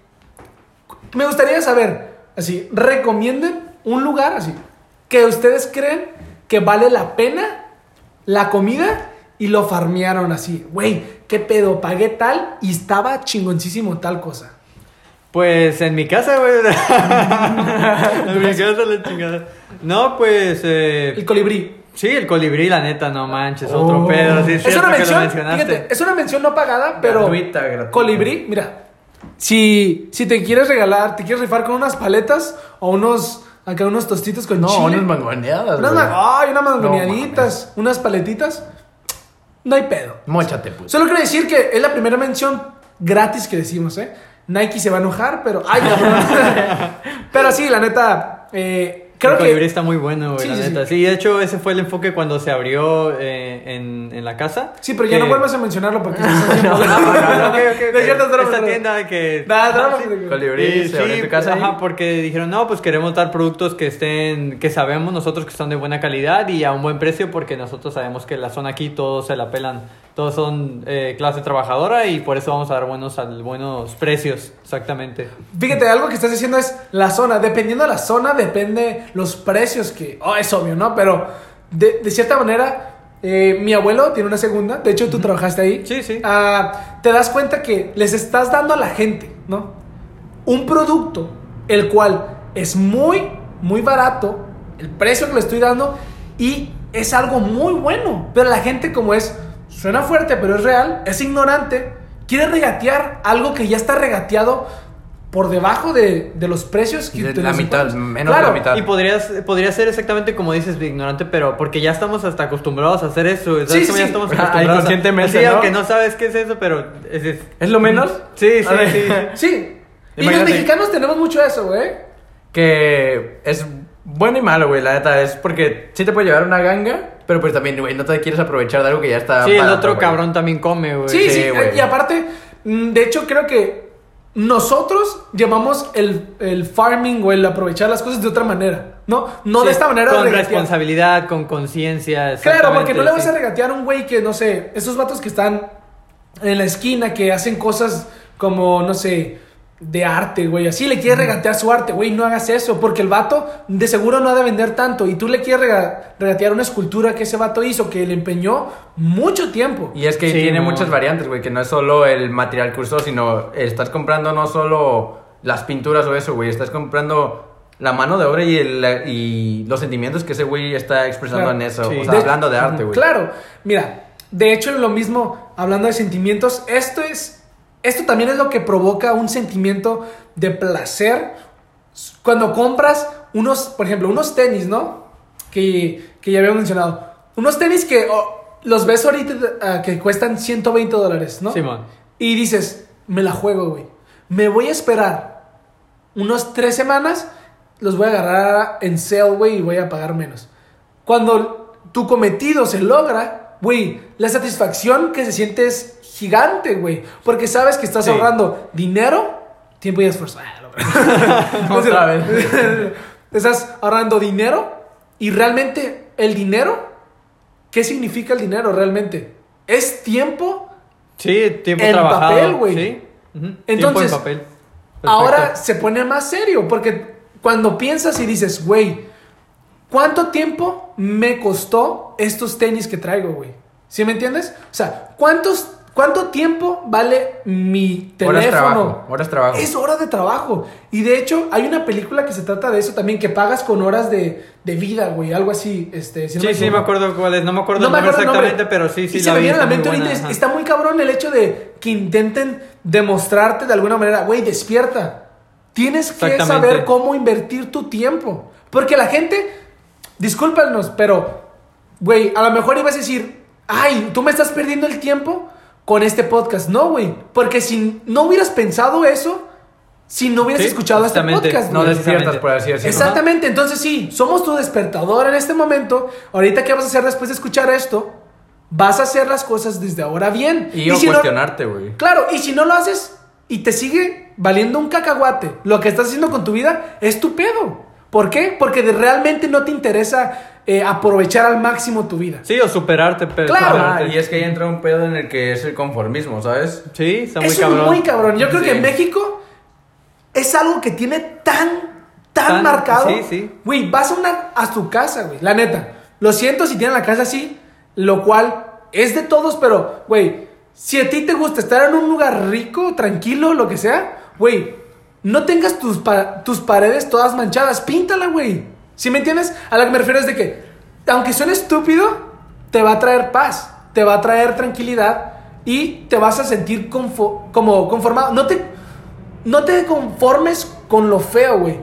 Speaker 1: Me gustaría saber, así, recomienden un lugar así que ustedes creen que vale la pena la comida y lo farmearon así. Güey, qué pedo, pagué tal y estaba chingoncísimo tal cosa.
Speaker 3: Pues en mi casa, güey. en mi casa la chingada. No, pues. eh,
Speaker 1: El colibrí.
Speaker 3: sí, el colibrí, la neta, no manches, otro
Speaker 1: Oh.
Speaker 3: pedo. Sí, es
Speaker 1: es una mención, fíjate, es una mención no pagada, pero
Speaker 2: Gratuita, gratuita.
Speaker 1: colibrí, mira, si, si te quieres regalar, te quieres rifar con unas paletas o unos acá unos tostitos con
Speaker 2: No,
Speaker 1: chile,
Speaker 2: unas mangoneadas,
Speaker 1: unas,
Speaker 2: güey.
Speaker 1: ma- ay, unas
Speaker 2: No
Speaker 1: mangoneaditas, unas paletitas, no hay pedo.
Speaker 2: Móchate, pues.
Speaker 1: Solo quiero decir que es la primera mención gratis que decimos, ¿eh? Nike se va a enojar, pero ay, pero sí, la neta, eh, creo
Speaker 3: el colibrí
Speaker 1: que
Speaker 3: está muy bueno, güey,
Speaker 1: Sí,
Speaker 3: la
Speaker 1: sí, sí.
Speaker 3: neta. Sí. de hecho, ese fue el enfoque cuando se abrió eh, en, en la casa.
Speaker 1: sí, pero ya
Speaker 3: que-
Speaker 1: no vuelvas a mencionarlo porque
Speaker 3: No, no, no.
Speaker 1: No es cierto, es broma,
Speaker 3: Esta tienda que... Ah, sí.
Speaker 1: güey.
Speaker 2: Colibrí,
Speaker 3: Y
Speaker 2: se abrió en tu casa ahí.
Speaker 3: ajá, porque dijeron, no, pues queremos dar productos que estén, que sabemos nosotros que son de buena calidad y a un buen precio porque nosotros sabemos que la zona aquí todos se la pelan, todos son eh, clase trabajadora y por eso vamos a dar buenos, al- buenos precios, exactamente.
Speaker 1: Fíjate, algo que estás diciendo es la zona. Dependiendo de la zona, depende los precios que... Oh, es obvio, ¿no? Pero de, de cierta manera, eh, mi abuelo tiene una segunda. De hecho, tú trabajaste ahí.
Speaker 3: Sí, sí.
Speaker 1: Ah, te das cuenta que les estás dando a la gente, ¿no? Un producto, el cual es muy, muy barato, el precio que le estoy dando, y es algo muy bueno. Pero la gente, como es, suena fuerte, pero es real, es ignorante, quiere regatear algo que ya está regateado por debajo de, de los precios que
Speaker 2: De la mitad, menos de la mitad.
Speaker 3: Y podrías, podría ser exactamente como dices, ignorante, pero porque ya estamos hasta acostumbrados a hacer eso. ¿sabes
Speaker 1: Sí, sí,
Speaker 3: cómo
Speaker 1: sí.
Speaker 3: Ya estamos
Speaker 2: Ah,
Speaker 3: acostumbrados. a-
Speaker 2: inconscientemente,
Speaker 3: Sí,
Speaker 2: ¿no?
Speaker 3: aunque no sabes qué es eso, pero es, es-
Speaker 2: ¿Es lo menos?
Speaker 3: Sí, sí,
Speaker 2: ver.
Speaker 3: sí.
Speaker 1: Sí. Y los mexicanos tenemos mucho eso, güey.
Speaker 2: Que es bueno y malo, güey, la neta. Es porque sí te puede llevar una ganga, pero pues también, güey, no te quieres aprovechar de algo que ya está
Speaker 3: Sí, el otro
Speaker 2: güey.
Speaker 3: cabrón también come, güey.
Speaker 1: Sí, sí,
Speaker 2: sí, güey.
Speaker 1: y aparte, mm, de hecho creo que nosotros llamamos el, el farming o el aprovechar las cosas de otra manera, ¿no? No
Speaker 3: Sí,
Speaker 1: de esta manera
Speaker 3: Con
Speaker 1: regatear.
Speaker 3: responsabilidad, con conciencia.
Speaker 1: Claro, porque no le vas
Speaker 3: sí.
Speaker 1: a regatear a un güey que, no sé, esos vatos que están en la esquina, que hacen cosas como, no sé, de arte, güey. Así le quieres regatear su arte, güey, no hagas eso, porque el vato de seguro no ha de vender tanto y tú le quieres rega- regatear una escultura que ese vato hizo, que le empeñó mucho tiempo.
Speaker 2: Y es que
Speaker 3: Sí,
Speaker 2: tiene muchas variantes, güey, que no es solo el material que usó, sino estás comprando no solo las pinturas o eso, güey, estás comprando la mano de obra y, el- y los sentimientos que ese güey está expresando
Speaker 1: Claro,
Speaker 2: en eso,
Speaker 3: sí.
Speaker 2: o sea,
Speaker 1: De-
Speaker 2: hablando de arte, güey.
Speaker 1: Claro, mira, de hecho lo mismo, hablando de sentimientos, esto es, esto también es lo que provoca un sentimiento de placer cuando compras unos, por ejemplo, unos tenis, ¿no? Que, que ya había mencionado. Unos tenis que oh, los ves ahorita ah, que cuestan 120 dólares, ¿no?
Speaker 3: Simón.
Speaker 1: Y dices, me la juego, güey. Me voy a esperar unos tres semanas, los voy a agarrar en sale, güey, y voy a pagar menos. Cuando tu cometido se logra, güey, la satisfacción que se siente es gigante, güey. Porque sabes que estás
Speaker 3: Sí.
Speaker 1: ahorrando dinero, tiempo y esfuerzo. Ah,
Speaker 2: Otra vez.
Speaker 1: estás ahorrando dinero y realmente el dinero, ¿qué significa el dinero realmente? Es tiempo
Speaker 3: Sí, tiempo
Speaker 1: En
Speaker 3: trabajado.
Speaker 1: papel, güey.
Speaker 3: Sí. Tiempo
Speaker 1: Entonces,
Speaker 3: en papel.
Speaker 1: Ahora se pone más serio, porque cuando piensas y dices, güey, ¿cuánto tiempo me costó estos tenis que traigo, güey? ¿Sí me entiendes? O sea, ¿cuántos, ¿cuánto tiempo vale mi teléfono?
Speaker 2: Horas trabajo, horas trabajo.
Speaker 1: Es hora de trabajo. Y de hecho, hay una película que se trata de eso también, que pagas con horas de, de vida, güey, algo así. Este, si no
Speaker 3: Sí, sí, me acuerdo cuál es. No me acuerdo
Speaker 1: No me
Speaker 3: exactamente,
Speaker 1: nombre.
Speaker 3: pero sí, sí
Speaker 1: y se me
Speaker 3: vi.
Speaker 1: viene a la mente ahorita. Está muy cabrón el hecho de que intenten demostrarte de alguna manera, güey, despierta. Tienes que saber cómo invertir tu tiempo. Porque la gente, discúlpanos, pero, güey, a lo mejor ibas a decir, ay, tú me estás perdiendo el tiempo con este podcast. No, güey. Porque si no hubieras pensado eso, si no hubieras
Speaker 3: Sí,
Speaker 1: escuchado este podcast,
Speaker 2: No despiertas, por así decirlo.
Speaker 1: Exactamente, entonces sí, somos tu despertador en este momento. Ahorita, ¿qué vas a hacer después de escuchar esto? Vas a hacer las cosas desde ahora bien.
Speaker 2: Y,
Speaker 1: si no-
Speaker 2: cuestionarte, güey.
Speaker 1: claro, y si no lo haces y te sigue valiendo un cacahuate, lo que estás haciendo con tu vida es tu pedo. ¿Por qué? Porque de- realmente no te interesa eh, aprovechar al máximo tu vida.
Speaker 3: Sí, o superarte, pero.
Speaker 1: Claro.
Speaker 3: Superarte.
Speaker 2: y es que ahí entra un pedo en el que es el conformismo, ¿sabes?
Speaker 3: Sí, está muy
Speaker 1: Eso
Speaker 3: cabrón.
Speaker 1: es muy cabrón. Yo creo
Speaker 2: Sí.
Speaker 1: que en México es algo que tiene tan, tan,
Speaker 3: Tan-
Speaker 1: marcado.
Speaker 3: sí, sí.
Speaker 1: Güey, vas a, una, a su casa, güey. La neta. Lo siento si tienen la casa así, lo cual es de todos, pero, güey, si a ti te gusta estar en un lugar rico, tranquilo, lo que sea, güey, no tengas tus, pa- tus paredes todas manchadas, píntala, güey. ¿Sí me entiendes? A lo que me refiero es de que, aunque suene estúpido, te va a traer paz, te va a traer tranquilidad y te vas a sentir confo- como conformado. No te, no te conformes con lo feo, güey.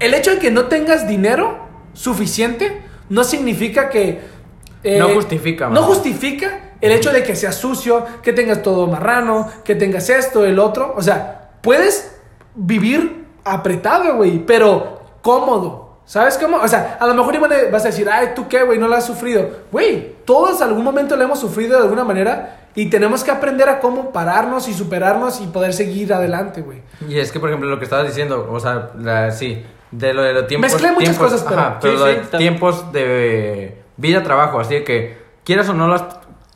Speaker 1: El hecho de que no tengas dinero suficiente no significa que... eh,
Speaker 2: No justifica,
Speaker 1: No
Speaker 2: man.
Speaker 1: justifica el hecho de que seas sucio, que tengas todo marrano, que tengas esto, el otro. O sea, puedes vivir apretado, güey, pero cómodo. ¿Sabes cómo? O sea, a lo mejor iban a- vas a decir, ay, ¿tú qué, güey? No lo has sufrido. Güey, todos algún momento lo hemos sufrido de alguna manera y tenemos que aprender a cómo pararnos y superarnos y poder seguir adelante, güey.
Speaker 2: Y es que, por ejemplo, lo que estabas diciendo, o sea, la- sí, de lo de los tiempos.
Speaker 1: Mezclé muchas
Speaker 2: tiempos-
Speaker 1: cosas, pero-
Speaker 2: ajá, pero
Speaker 3: sí,
Speaker 2: lo de tiempos de vida-trabajo, así que quieras o no, las,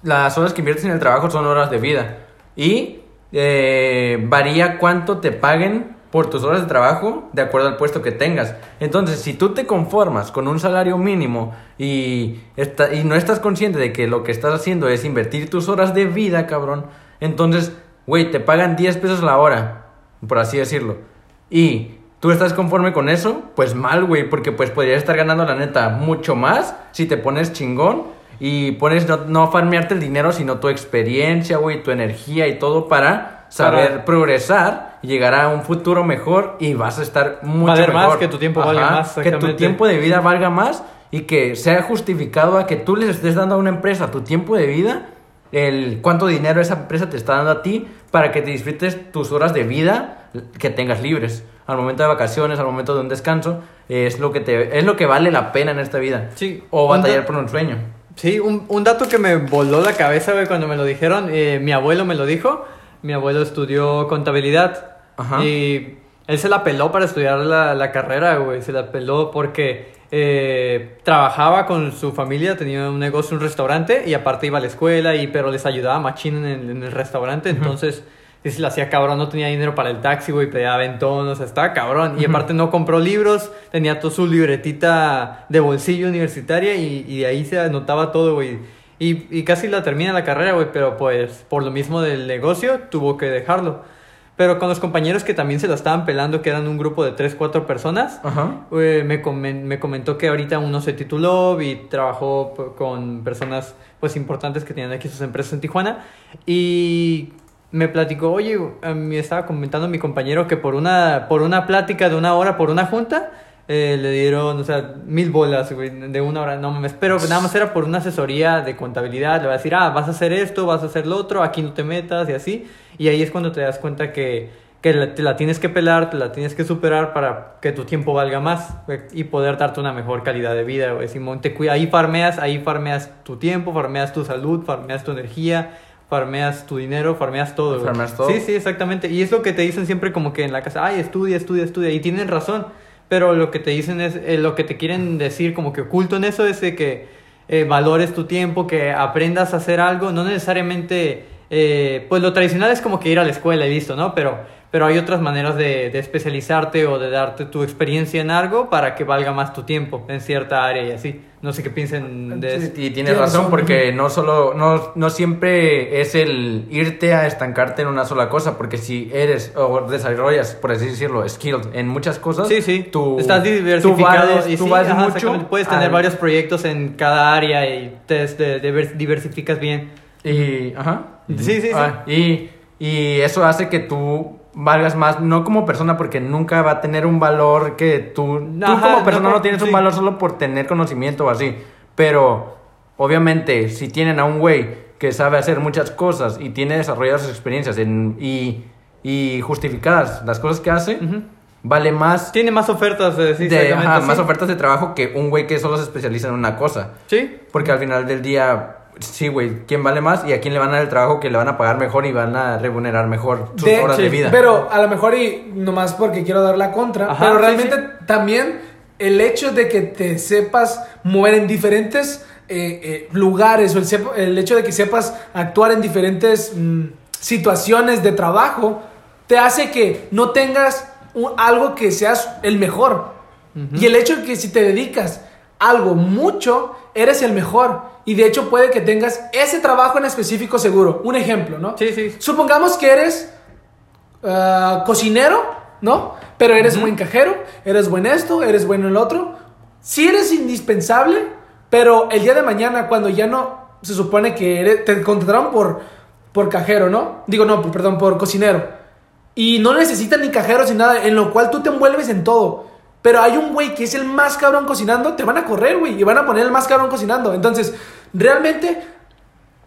Speaker 2: las horas que inviertes en el trabajo son horas de vida. Y eh, varía cuánto te paguen por tus horas de trabajo de acuerdo al puesto que tengas. Entonces, si tú te conformas con un salario mínimo y, esta- y no estás consciente de que lo que estás haciendo es invertir tus horas de vida, cabrón, entonces, güey, te pagan 10 pesos la hora, por así decirlo. Y tú estás conforme con eso, pues mal, güey, porque pues podrías estar ganando la neta mucho más si te pones chingón y pones no, no farmearte el dinero, sino tu experiencia, güey, tu energía y todo para saber
Speaker 3: Para-
Speaker 2: progresar y llegar a un futuro mejor y vas a estar mucho
Speaker 3: Valer más,
Speaker 2: mejor.
Speaker 3: que tu tiempo valga más,
Speaker 2: Que tu tiempo de vida valga más y que sea justificado a que tú les estés dando a una empresa tu tiempo de vida, el cuánto dinero esa empresa te está dando a ti para que te disfrutes tus horas de vida que tengas libres. Al momento de vacaciones, al momento de un descanso, es lo que te es lo que vale la pena en esta vida.
Speaker 3: Sí.
Speaker 2: O batallar por un sueño.
Speaker 3: Sí, un, un dato que me voló la cabeza, güey, cuando me lo dijeron, eh, mi abuelo me lo dijo, mi abuelo estudió contabilidad
Speaker 2: Ajá.
Speaker 3: y él se la peló para estudiar la, la carrera, güey, se la peló porque eh, trabajaba con su familia, tenía un negocio, un restaurante y aparte iba a la escuela, y, pero les ayudaba machín en en el restaurante, entonces... Sí, se la hacía cabrón, no tenía dinero para el taxi, güey, pedía aventón, o sea, estaba cabrón. Y aparte no compró libros, tenía toda su libretita de bolsillo universitaria y, y de ahí se anotaba todo, güey. Y, y casi la termina la carrera, güey, pero pues por lo mismo del negocio tuvo que dejarlo. Pero con los compañeros que también se la estaban pelando, que eran un grupo de 3, 4 personas,
Speaker 2: Ajá.
Speaker 3: eh, me, comen- me comentó que ahorita uno se tituló y trabajó con personas pues importantes que tenían aquí sus empresas en Tijuana y me platicó, oye, eh, me estaba comentando mi compañero que por una, por una plática de una hora, por una junta, eh, le dieron, o sea, mil bolas, güey, de una hora, no me espero, nada más era por una asesoría de contabilidad, le va a decir, ah, vas a hacer esto, vas a hacer lo otro, aquí no te metas y así, y ahí es cuando te das cuenta que, que te la tienes que pelar, te la tienes que superar para que tu tiempo valga más y poder darte una mejor calidad de vida, güey, Simón, te cuida, ahí farmeas, ahí farmeas tu tiempo, farmeas tu salud, farmeas tu energía, farmeas tu dinero, farmeas todo, güey.
Speaker 2: Farmeas todo.
Speaker 3: Sí, sí, exactamente. Y es lo que te dicen siempre como que en la casa, ay, estudia, estudia, estudia. Y tienen razón. Pero lo que te dicen es, eh, lo que te quieren decir como que oculto en eso es de que eh, valores tu tiempo, que aprendas a hacer algo. No necesariamente, eh, pues lo tradicional es como que ir a la escuela y listo, ¿no? Pero, pero hay otras maneras de, de especializarte o de darte tu experiencia en algo para que valga más tu tiempo en cierta área y así. No sé qué piensen de eso.
Speaker 2: Y tienes
Speaker 1: Tienes
Speaker 2: razón porque no solo no, no siempre es el irte a estancarte en una sola cosa, porque si eres o desarrollas, por así decirlo, skilled en muchas cosas,
Speaker 3: Sí, sí.
Speaker 2: tú
Speaker 3: Estás
Speaker 2: tú
Speaker 3: diversificado
Speaker 2: vales,
Speaker 3: y
Speaker 2: tú
Speaker 3: sí, ajá,
Speaker 2: mucho.
Speaker 3: Puedes tener
Speaker 2: al-
Speaker 3: varios proyectos en cada área y te te diver- diversificas bien.
Speaker 2: Y, ajá.
Speaker 3: Sí, sí, sí.
Speaker 2: Ah, y, y eso hace que tú valgas más, no como persona, porque nunca va a tener un valor que tú, tú
Speaker 3: Ajá,
Speaker 2: como
Speaker 3: no
Speaker 2: persona no,
Speaker 3: por-
Speaker 2: tienes un valor solo por tener conocimiento o así. Pero, obviamente, si tienen a un güey que sabe hacer muchas cosas y tiene desarrolladas sus experiencias en- y, y justificadas las cosas que hace, vale más,
Speaker 3: Tiene más ofertas, eh, sí,
Speaker 2: de, ajá, más ofertas de trabajo que un güey que solo se especializa en una cosa.
Speaker 3: Sí.
Speaker 2: Porque al final del día, sí, güey, ¿quién vale más? Y a quién le van a dar el trabajo que le van a pagar mejor y van a remunerar mejor sus
Speaker 1: De-
Speaker 2: horas de vida.
Speaker 1: Pero a lo mejor y nomás porque quiero dar la contra,
Speaker 3: Ajá,
Speaker 1: pero
Speaker 3: sí,
Speaker 1: realmente también el hecho de que te sepas mover en diferentes eh, eh, lugares o el, el hecho de que sepas actuar en diferentes mm, situaciones de trabajo te hace que no tengas un- algo que seas el mejor. Y el hecho de que si te dedicas algo mucho, eres el mejor. Y de hecho puede que tengas ese trabajo en específico seguro. Un ejemplo, ¿no?
Speaker 3: Sí, sí.
Speaker 1: Supongamos que eres ah, cocinero, ¿no? Pero eres buen cajero, eres buen esto, eres bueno en el otro. Sí eres indispensable, pero el día de mañana cuando ya no se supone que eres- te contrataron por, por cajero, ¿no? Digo, no, perdón, por cocinero. Y no necesitan ni cajeros ni nada, en lo cual tú te envuelves en todo. Pero hay un güey que es el más cabrón cocinando, te van a correr, güey, y van a poner el más cabrón cocinando. Entonces, realmente,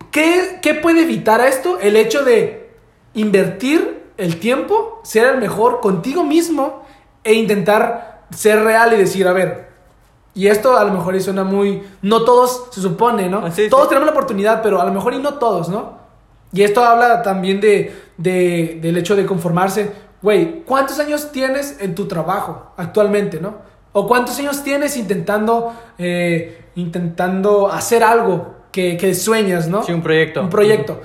Speaker 1: ¿qué, qué puede evitar a esto? El hecho de invertir el tiempo, ser el mejor contigo mismo e intentar ser real y decir, a ver, y esto a lo mejor suena muy... No todos se supone, ¿no?
Speaker 3: Ah, sí,
Speaker 1: todos
Speaker 3: sí.
Speaker 1: tenemos la oportunidad, pero a lo mejor y no todos, ¿no? Y esto habla también de, de- del hecho de conformarse. Güey, ¿cuántos años tienes en tu trabajo actualmente, no? ¿O cuántos años tienes intentando, eh, intentando hacer algo que, que sueñas, no?
Speaker 3: Sí, un proyecto.
Speaker 1: Un proyecto.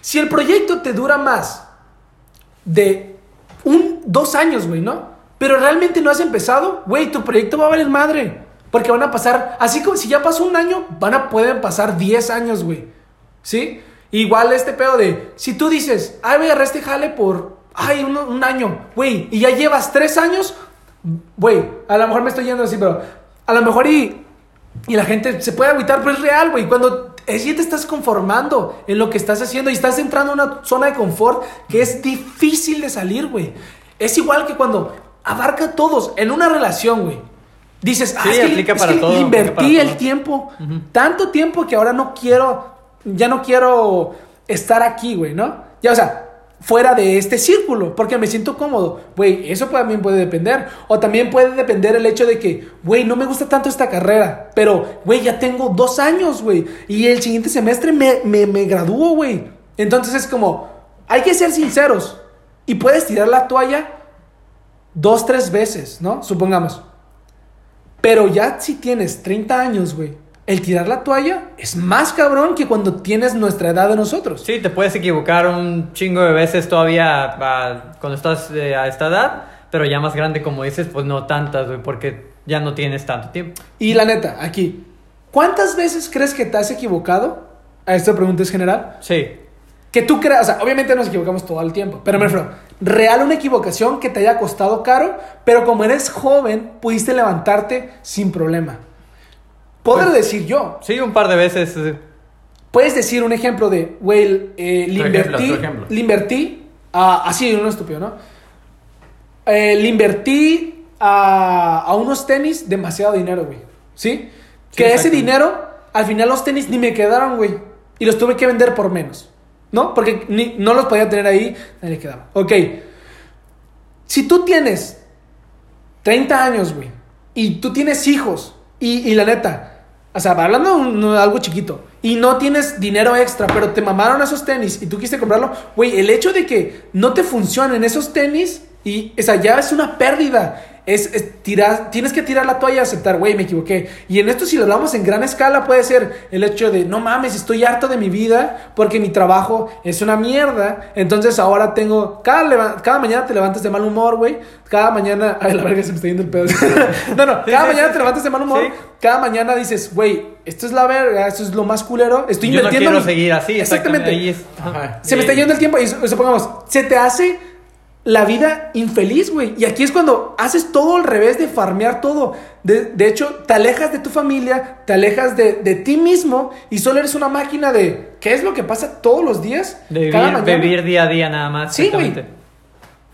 Speaker 1: Si el proyecto te dura más de un, dos años, güey, ¿no? Pero realmente no has empezado, güey, tu proyecto va a valer madre. Porque van a pasar, así como si ya pasó un año, van a, pueden pasar 10 años, güey. ¿Sí? Igual este pedo de, si tú dices, ay, voy a este jale por, ay, un, un año, güey, y ya llevas tres años, güey, a lo mejor me estoy yendo así, pero a lo mejor y, y la gente se puede agüitar, pero es real, güey, cuando es ya te estás conformando en lo que estás haciendo y estás entrando en una zona de confort que es difícil de salir, güey. Es igual que cuando abarca a todos en una relación, güey. Dices, ah,
Speaker 3: Sí,
Speaker 1: es que, es
Speaker 3: para
Speaker 1: que
Speaker 3: todo,
Speaker 1: invertí
Speaker 3: para
Speaker 1: el
Speaker 3: todo.
Speaker 1: tiempo, tanto tiempo que ahora no quiero, ya no quiero estar aquí, güey, ¿no? Ya, o sea, fuera de este círculo, porque me siento cómodo. Güey, eso también puede depender. O también puede depender el hecho de que, güey, no me gusta tanto esta carrera, pero, güey, ya tengo dos años, güey, y el siguiente semestre me, me, me gradúo, güey. Entonces es como, hay que ser sinceros. Y puedes tirar la toalla dos, tres veces, ¿no? Supongamos. Pero ya si tienes 30 años, güey, el tirar la toalla es más cabrón que cuando tienes nuestra edad de nosotros.
Speaker 3: Sí, te puedes equivocar un chingo de veces todavía cuando estás eh, a esta edad, pero ya más grande, como dices, pues no tantas, güey, porque ya no tienes tanto tiempo.
Speaker 1: Y la neta, aquí, ¿cuántas veces crees que te has equivocado? A esta pregunta es general.
Speaker 3: Sí.
Speaker 1: Que tú creas, o sea, obviamente nos equivocamos todo el tiempo, pero me refiero, real una equivocación que te haya costado caro, pero como eres joven, pudiste levantarte sin problema. Podré
Speaker 3: Pues-
Speaker 1: decir yo,
Speaker 3: Sí, un par de veces.
Speaker 1: Puedes decir un ejemplo de, güey, eh, le invertí,
Speaker 2: ejemplo.
Speaker 1: le invertí, a, así, uno estúpido, ¿no? Eh, le invertí a, a unos tenis demasiado dinero, güey, ¿sí? que ese dinero, al final los tenis ni me quedaron, güey, y los tuve que vender por menos, ¿no? Porque ni- no los podía tener ahí, nadie quedaba. Ok, si tú tienes 30 años, güey, y tú tienes hijos, y, y la neta, o sea, hablando de un- algo chiquito, y no tienes dinero extra, pero te mamaron esos tenis y tú quisiste comprarlo, güey, el hecho de que no te funcionen esos tenis, y, o sea, ya es una pérdida. Es, es tirar, tienes que tirar la toalla y aceptar, güey, me equivoqué. Y en esto, si lo hablamos en gran escala, puede ser el hecho de, no mames, estoy harto de mi vida porque mi trabajo es una mierda. Entonces ahora tengo, cada, cada mañana te levantas de mal humor, güey. Cada mañana, ay, la verga se me está yendo el pedo. no, no, cada mañana te levantas de mal humor.
Speaker 3: sí.
Speaker 1: Cada mañana dices, güey, esto es la verga, esto es lo más culero. Estoy
Speaker 3: Yo no
Speaker 1: invirtiendo.
Speaker 3: quiero
Speaker 1: mi-
Speaker 3: seguir así,
Speaker 1: Exactamente.
Speaker 3: Es-
Speaker 2: Ajá.
Speaker 1: Se me está yendo el tiempo y su- supongamos, se te hace la vida infeliz, güey. Y aquí es cuando haces todo al revés de farmear todo. De, de hecho, te alejas de tu familia, te alejas de, de ti mismo y solo eres una máquina de qué es lo que pasa todos los días.
Speaker 3: De vivir, día a día nada más.
Speaker 1: Sí, güey.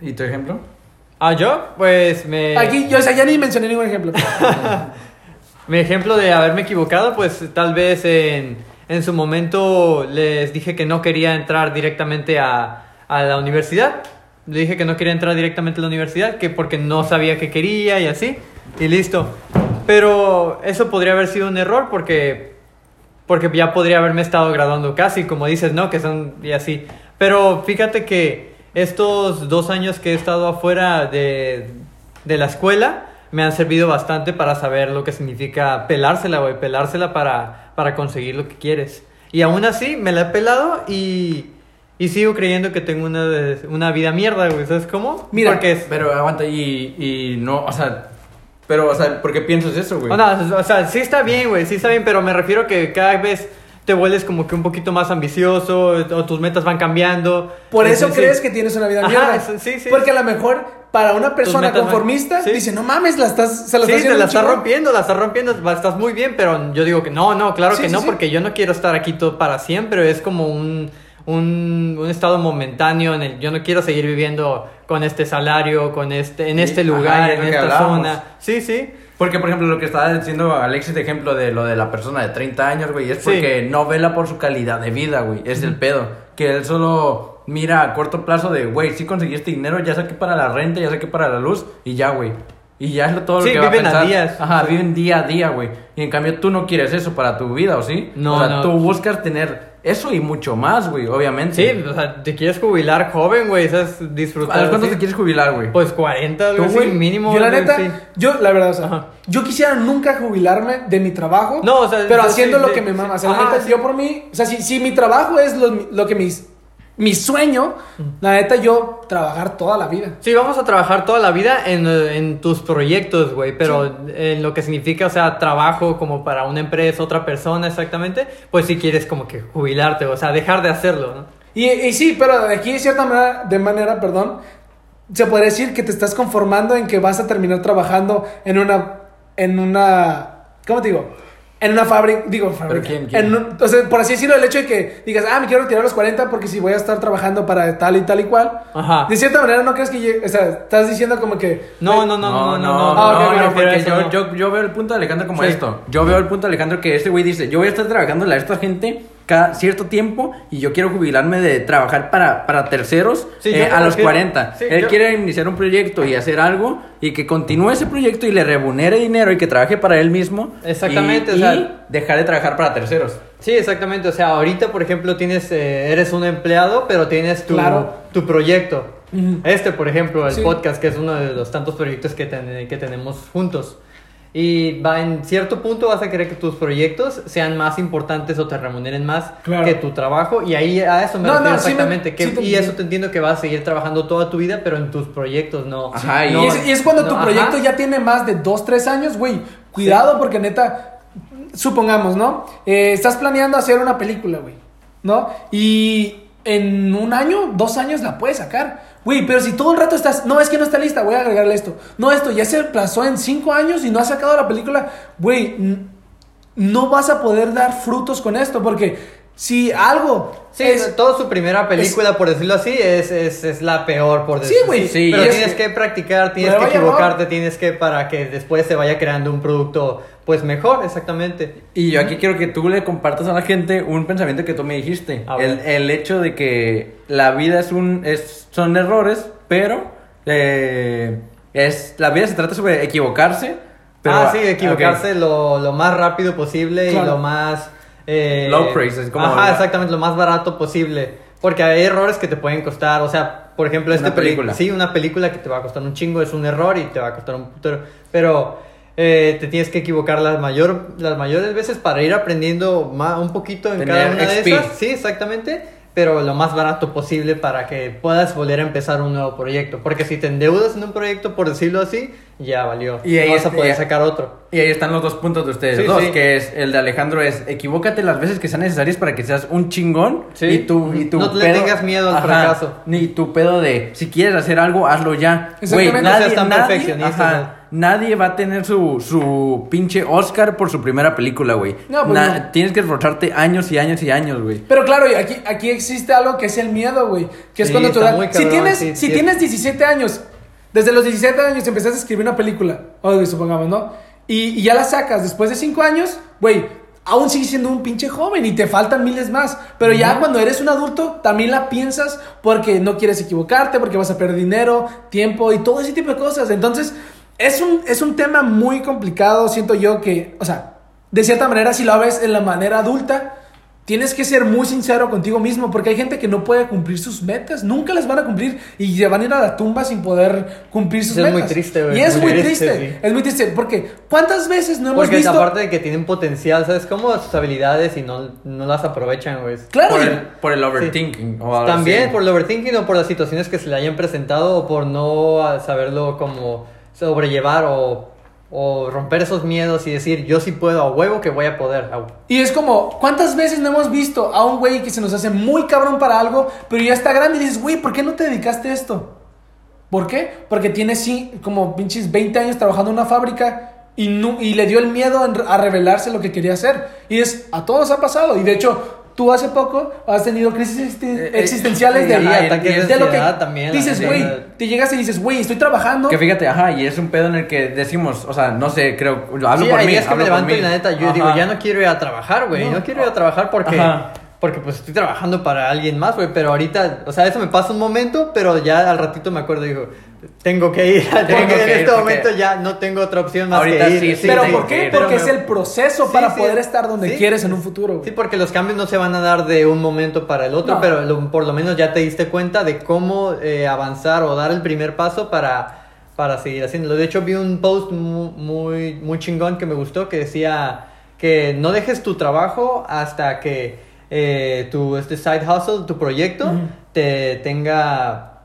Speaker 2: ¿Y tu ejemplo?
Speaker 3: Ah, yo, pues me.
Speaker 1: Aquí, yo, o sea, ya ni mencioné ningún ejemplo.
Speaker 3: Mi ejemplo de haberme equivocado, pues tal vez en, en su momento les dije que no quería entrar directamente a, a la universidad. Le dije que no quería entrar directamente a la universidad, que porque no sabía qué quería y así, y listo. Pero eso podría haber sido un error porque, porque ya podría haberme estado graduando casi, como dices, ¿no? Que son y así. Pero fíjate que estos dos años que he estado afuera de, de la escuela me han servido bastante para saber lo que significa pelársela, güey, pelársela para, para conseguir lo que quieres. Y aún así me la he pelado y, y sigo creyendo que tengo una, de- una vida mierda, güey, ¿sabes cómo?
Speaker 1: Mira,
Speaker 3: Porque es-
Speaker 2: Pero aguanta, y, y no, o sea, Pero, o sea, ¿por qué piensas eso, güey?
Speaker 3: O, no, o sea, sí está bien, güey, sí está bien, pero me refiero que cada vez te vuelves como que un poquito más ambicioso, o tus metas van cambiando.
Speaker 1: Por eso
Speaker 3: sí,
Speaker 1: crees
Speaker 3: sí.
Speaker 1: que tienes una vida
Speaker 3: Ajá,
Speaker 1: mierda.
Speaker 3: sí, sí.
Speaker 1: Porque a lo mejor para una persona conformista
Speaker 3: sí.
Speaker 1: dice, no mames, la estás, se la
Speaker 3: Sí,
Speaker 1: estás haciendo
Speaker 3: la estás
Speaker 1: chingón".
Speaker 3: rompiendo, la estás rompiendo, estás muy bien, pero yo digo que no, no, claro
Speaker 1: Sí,
Speaker 3: que
Speaker 1: sí,
Speaker 3: no,
Speaker 1: sí.
Speaker 3: porque yo no quiero estar aquí todo para siempre, es como un, un, un estado momentáneo en el yo no quiero seguir viviendo con este salario, con este, en
Speaker 2: Sí,
Speaker 3: este
Speaker 2: ajá,
Speaker 3: lugar,
Speaker 2: es
Speaker 3: en esta
Speaker 2: hablábamos.
Speaker 3: zona. Sí, sí.
Speaker 2: Porque, por ejemplo, lo que estaba diciendo Alexis de ejemplo de lo de la persona de 30 años, güey, es
Speaker 3: Sí.
Speaker 2: porque no vela por su calidad de vida, güey. Es el pedo. Que él solo mira a corto plazo de, güey, sí conseguí este dinero, ya saqué para la renta, ya saqué para la luz, y ya, güey. Y ya es todo
Speaker 3: Sí,
Speaker 2: lo que va a
Speaker 3: viven a
Speaker 2: pensar.
Speaker 3: días.
Speaker 2: Ajá, viven día a día, güey. Y en cambio tú no quieres eso para tu vida, ¿o sí?
Speaker 3: No,
Speaker 2: o sea,
Speaker 3: no.
Speaker 2: tú buscas tener eso y mucho más, güey, obviamente.
Speaker 3: Sí, o sea, te quieres jubilar joven, güey, ¿sabes? Disfrutar.
Speaker 2: ¿A los cuántos
Speaker 3: sí.
Speaker 2: te quieres jubilar, güey?
Speaker 3: Pues 40, algo
Speaker 2: ¿Tú,
Speaker 3: así,
Speaker 2: güey?
Speaker 3: mínimo.
Speaker 1: Yo la neta,
Speaker 3: sí.
Speaker 1: yo la verdad, o sea,
Speaker 3: Ajá.
Speaker 1: yo quisiera nunca jubilarme de mi trabajo,
Speaker 3: No, o sea,
Speaker 1: pero
Speaker 3: sí,
Speaker 1: haciendo
Speaker 3: sí,
Speaker 1: lo
Speaker 3: sí,
Speaker 1: que me
Speaker 3: sí.
Speaker 1: mama. O sea, la neta,
Speaker 3: sí.
Speaker 1: yo por mí, o sea, si, si mi trabajo es lo, lo que mis, mi sueño, la neta, yo trabajar toda la vida.
Speaker 3: Sí, vamos a trabajar toda la vida en, eh, en tus proyectos, güey, pero en lo que significa, o sea, trabajo como para una empresa, otra persona exactamente, pues si quieres como que jubilarte, o sea, dejar de hacerlo, ¿no?
Speaker 1: Y, y sí, pero de aquí de cierta manera, de manera, perdón, se puede decir que te estás conformando en que vas a terminar trabajando en una, en una, ¿cómo te digo? En una fábrica, digo fábrica.
Speaker 2: quién, quién?
Speaker 1: En un- o sea, por así decirlo, el hecho de que digas, ah, me quiero retirar a los 40 porque si voy a estar trabajando para tal y tal y cual.
Speaker 3: Ajá.
Speaker 1: De cierta manera, ¿no crees que llegue- O sea, estás diciendo como que...
Speaker 3: No, no, no, no, no, no,
Speaker 1: Ah,
Speaker 3: no,
Speaker 1: ok,
Speaker 3: me refiero a
Speaker 2: porque
Speaker 3: eso,
Speaker 2: yo,
Speaker 3: no.
Speaker 2: yo, yo veo el punto de Alejandro como
Speaker 3: Sí.
Speaker 2: esto. Yo veo el punto de Alejandro que este güey dice, yo voy a estar trabajando a esta gente cada cierto tiempo y yo quiero jubilarme de trabajar para, para terceros
Speaker 3: Sí,
Speaker 2: eh, a los
Speaker 3: refiero-
Speaker 2: 40.
Speaker 3: sí,
Speaker 2: Él
Speaker 3: yo-
Speaker 2: quiere iniciar un proyecto y hacer algo y que continúe ese proyecto y le remunere dinero y que trabaje para él mismo.
Speaker 3: Exactamente,
Speaker 2: y,
Speaker 3: o sea-
Speaker 2: y dejar de trabajar para terceros.
Speaker 3: Sí, exactamente, o sea, ahorita, por ejemplo, tienes, eh, eres un empleado, pero tienes tu,
Speaker 1: Claro.
Speaker 3: tu proyecto. Este, por ejemplo, el
Speaker 1: Sí.
Speaker 3: podcast, que es uno de los tantos proyectos que, ten- que tenemos juntos. Y va en cierto punto vas a querer que tus proyectos sean más importantes o te remuneren más
Speaker 1: Claro.
Speaker 3: que tu trabajo. Y ahí a eso me
Speaker 1: No,
Speaker 3: refiero
Speaker 1: no, sí me-
Speaker 3: exactamente. que,
Speaker 1: sí te
Speaker 3: y eso te entiendo que vas a seguir trabajando toda tu vida, pero en tus proyectos no.
Speaker 2: Ajá, y
Speaker 3: no-
Speaker 1: y, es, y es cuando
Speaker 3: no,
Speaker 1: tu
Speaker 3: ajá.
Speaker 1: proyecto ya tiene más de 2, 3 años, güey. Cuidado porque neta, supongamos, ¿no? Eh, estás planeando hacer una película, güey. ¿No? Y en un año, dos años la puedes sacar. Güey, pero si todo el rato estás, no, es que no está lista, voy a agregarle esto. No, esto ya se aplazó en cinco años y no has sacado la película, güey, no vas a poder dar frutos con esto porque si algo
Speaker 3: Sí,
Speaker 1: es-
Speaker 3: toda su primera película, por decirlo así, es, es, es la peor, por
Speaker 1: Sí,
Speaker 3: decirlo
Speaker 1: güey,
Speaker 3: así.
Speaker 2: sí,
Speaker 3: Pero
Speaker 2: y es-
Speaker 3: tienes que practicar, tienes que equivocarte, tienes que para que después se vaya creando un producto, pues mejor, exactamente.
Speaker 2: Y yo aquí quiero que tú le compartas a la gente un pensamiento que tú me dijiste. El, el hecho de que la vida es un es, son errores, pero eh, es la vida se trata sobre equivocarse. Pero,
Speaker 3: ah, sí, equivocarse lo, lo más rápido posible y lo más... eh,
Speaker 2: Low price, es como-
Speaker 3: Ajá, exactamente, lo más barato posible. Porque hay errores que te pueden costar, o sea, por ejemplo, esta
Speaker 2: película.
Speaker 3: Sí, una película que te va a costar un chingo, es un error y te va a costar un putero. Pero eh, te tienes que equivocar las, mayor, las mayores veces para ir aprendiendo ma- un poquito en
Speaker 2: Tener
Speaker 3: cada una de esas. Sí, exactamente. Pero lo más barato posible para que puedas volver a empezar un nuevo proyecto. Porque si te endeudas en un proyecto, por decirlo así, ya valió.
Speaker 2: Y ahí
Speaker 3: no vas a poder sacar otro.
Speaker 2: Y ahí están los dos puntos de ustedes
Speaker 3: Sí,
Speaker 2: dos,
Speaker 3: sí.
Speaker 2: que es el de Alejandro es equivócate las veces que sean necesarias para que seas un chingón
Speaker 3: Sí.
Speaker 2: y tú y tu
Speaker 3: No le tengas miedo al fracaso.
Speaker 2: Ni tu pedo de si quieres hacer algo, hazlo ya. Güey,
Speaker 1: Exactamente,
Speaker 3: no
Speaker 2: nadie,
Speaker 3: seas tan
Speaker 2: nadie-
Speaker 3: perfeccionista,
Speaker 2: ajá, nadie va a tener su, su pinche Oscar por su primera película, güey.
Speaker 1: No, pues
Speaker 2: Na-
Speaker 1: no.
Speaker 2: Tienes que esforzarte años y años y años, güey.
Speaker 1: Pero claro, aquí, aquí existe algo que es el miedo, güey. Que es
Speaker 3: Sí,
Speaker 1: cuando tú das-
Speaker 3: muy
Speaker 1: Si
Speaker 3: cabrón,
Speaker 1: tienes,
Speaker 3: sí,
Speaker 1: si
Speaker 3: sí.
Speaker 1: tienes 17 años, desde los 17 años empezaste a escribir una película, o supongamos, ¿no? Y, y ya la sacas después de 5 años, güey, aún sigues siendo un pinche joven y te faltan miles más. Pero ya cuando eres un adulto, también la piensas porque no quieres equivocarte, porque vas a perder dinero, tiempo y todo ese tipo de cosas. Entonces, es un, es un tema muy complicado, siento yo que, o sea, de cierta manera, si lo ves en la manera adulta, Tienes que ser muy sincero contigo mismo porque hay gente que no puede cumplir sus metas, nunca las van a cumplir y se van a ir a la tumba sin poder cumplir sus
Speaker 3: es
Speaker 1: metas.
Speaker 3: muy triste, güey,
Speaker 1: Y es
Speaker 3: muy
Speaker 1: muy
Speaker 3: triste,
Speaker 1: triste,
Speaker 3: sí.
Speaker 1: es muy triste porque ¿cuántas veces no hemos
Speaker 3: Porque
Speaker 1: visto?
Speaker 3: aparte de que tienen potencial, ¿sabes? Como sus habilidades y no, no las aprovechan, güey.
Speaker 1: Claro,
Speaker 2: Por el, por el overthinking. o algo
Speaker 3: También
Speaker 2: así.
Speaker 3: por el overthinking o por las situaciones que se le hayan presentado o por no saberlo como sobrellevar o o romper esos miedos y decir, yo sí puedo a huevo que voy a poder.
Speaker 1: Y es como, ¿cuántas veces no hemos visto a un güey que se nos hace muy cabrón para algo, pero ya está grande y dices, güey, ¿por qué no te dedicaste a esto? ¿Por qué? Porque tiene sí, como pinches 20 años trabajando en una fábrica y, no- y le dio el miedo a revelarse lo que quería hacer. Y es, a todos ha pasado. Y de hecho, tú hace poco has tenido crisis existen-
Speaker 2: Eh, eh,
Speaker 1: existenciales
Speaker 2: sí,
Speaker 1: de,
Speaker 2: ajá,
Speaker 3: ataques
Speaker 1: de
Speaker 3: de
Speaker 1: lo que
Speaker 3: también,
Speaker 1: dices, güey, te llegas y dices, güey, estoy trabajando.
Speaker 2: Que fíjate, ajá, y es un pedo en el que decimos, o sea, no sé, creo, hablo
Speaker 3: sí,
Speaker 2: por mí.
Speaker 3: días que me levanto y la neta, yo
Speaker 2: Ajá.
Speaker 3: digo, ya no quiero ir a trabajar, güey. No.
Speaker 1: No.
Speaker 3: quiero ir a trabajar porque,
Speaker 2: Ajá.
Speaker 3: porque pues estoy trabajando para alguien más, güey. Pero ahorita, o sea, eso me pasa un momento, pero ya al ratito me acuerdo y digo, tengo que ir. porque
Speaker 2: que
Speaker 3: en este
Speaker 2: porque-
Speaker 3: momento ya no tengo otra opción más
Speaker 2: Ahorita
Speaker 3: que ir.
Speaker 2: sí, sí,
Speaker 1: pero
Speaker 2: tengo
Speaker 1: ¿por qué?
Speaker 2: ir.
Speaker 1: Porque
Speaker 3: Pero
Speaker 1: es el proceso
Speaker 3: Sí,
Speaker 1: para
Speaker 3: sí.
Speaker 1: poder estar donde
Speaker 3: Sí.
Speaker 1: quieres en un futuro. güey.
Speaker 3: Sí, porque los cambios no se van a dar de un momento para el otro,
Speaker 1: No.
Speaker 3: pero lo- por lo menos ya te diste cuenta de cómo eh, avanzar o dar el primer paso para, para seguir haciéndolo. De hecho, vi un post mu- muy, muy chingón que me gustó que decía que no dejes tu trabajo hasta que eh, tu este side hustle, tu proyecto, te tenga...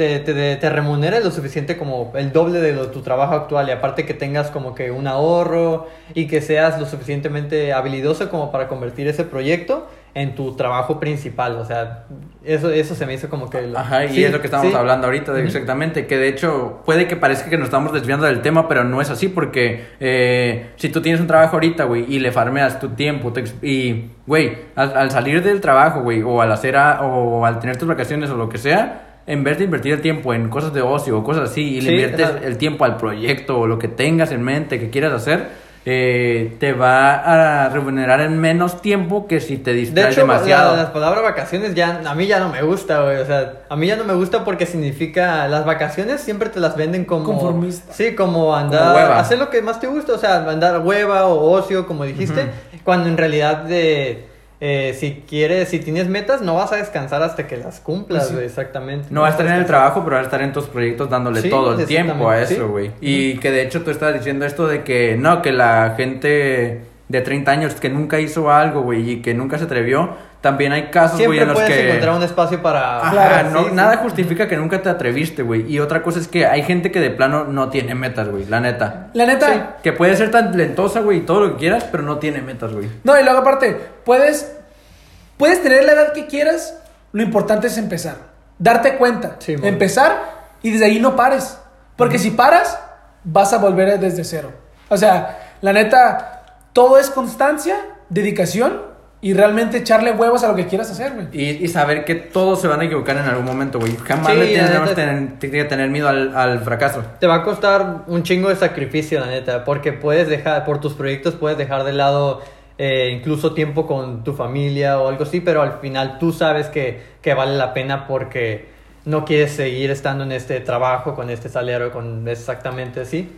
Speaker 3: Te, te, te remunere lo suficiente como el doble de lo- tu trabajo actual y aparte que tengas como que un ahorro y que seas lo suficientemente habilidoso como para convertir ese proyecto en tu trabajo principal. O sea, eso, eso se me hizo como que... lo-
Speaker 2: Ajá, y
Speaker 3: Sí,
Speaker 2: es lo que estábamos
Speaker 3: sí.
Speaker 2: hablando ahorita, de exactamente, que de hecho puede que parezca que nos estamos desviando del tema, pero no es así, porque eh, si tú tienes un trabajo ahorita, güey, y le farmeas tu tiempo, te y, güey, al, al salir del trabajo, güey, o al hacer, a- o al tener tus vacaciones o lo que sea, en vez de invertir el tiempo en cosas de ocio o cosas así, y le
Speaker 3: Sí,
Speaker 2: inviertes
Speaker 3: ajá.
Speaker 2: el tiempo al proyecto o lo que tengas en mente que quieras hacer, eh, te va a remunerar en menos tiempo que si te
Speaker 3: De
Speaker 2: distraes
Speaker 3: hecho,
Speaker 2: demasiado.
Speaker 3: la, la palabra vacaciones ya a mí ya no me gusta, güey. O sea, a mí ya no me gusta porque significa las vacaciones siempre te las venden como
Speaker 1: Conformista.
Speaker 3: Sí, como andar
Speaker 2: Como hueva.
Speaker 3: hacer lo que más te gusta, o sea, andar hueva o ocio, como dijiste, cuando en realidad de eh, si quieres, si tienes metas, no vas a descansar hasta que las cumplas,
Speaker 1: Pues sí.
Speaker 3: exactamente.
Speaker 2: No va a estar en el trabajo, pero va a estar en tus proyectos dándole
Speaker 3: Sí,
Speaker 2: todo el tiempo a eso,
Speaker 3: sí.
Speaker 2: güey. Y que de hecho tú estabas diciendo esto de que no, que la gente de 30 años que nunca hizo algo, güey, y que nunca se atrevió, también hay casos, güey,
Speaker 3: Siempre
Speaker 2: en los
Speaker 3: puedes
Speaker 2: que...
Speaker 3: encontrar un espacio para
Speaker 2: Ajá,
Speaker 1: Claro,
Speaker 2: no,
Speaker 3: sí, sí.
Speaker 2: nada justifica que nunca te atreviste, güey. Y otra cosa es que hay gente que de plano no tiene metas, güey, la neta.
Speaker 1: La neta,
Speaker 2: Sí, que puede ser tan talentosa, güey, y todo lo que quieras, pero no tiene metas, güey.
Speaker 1: No, y luego aparte, puedes, puedes tener la edad que quieras, lo importante es empezar. Darte cuenta, empezar y desde ahí no pares. Porque si paras, vas a volver desde cero. O sea, la neta, todo es constancia, dedicación y realmente echarle huevos a lo que quieras hacer, güey.
Speaker 2: Y, y saber que todos se van a equivocar en algún momento, güey. Jamás
Speaker 3: Sí,
Speaker 2: le
Speaker 3: neta.
Speaker 2: tener, que tener miedo al, al fracaso.
Speaker 3: Te va a costar un chingo de sacrificio, la neta, porque puedes dejar, por tus proyectos puedes dejar de lado eh, incluso tiempo con tu familia o algo así, pero al final tú sabes que, que vale la pena porque no quieres seguir estando en este trabajo con este salario, con exactamente así.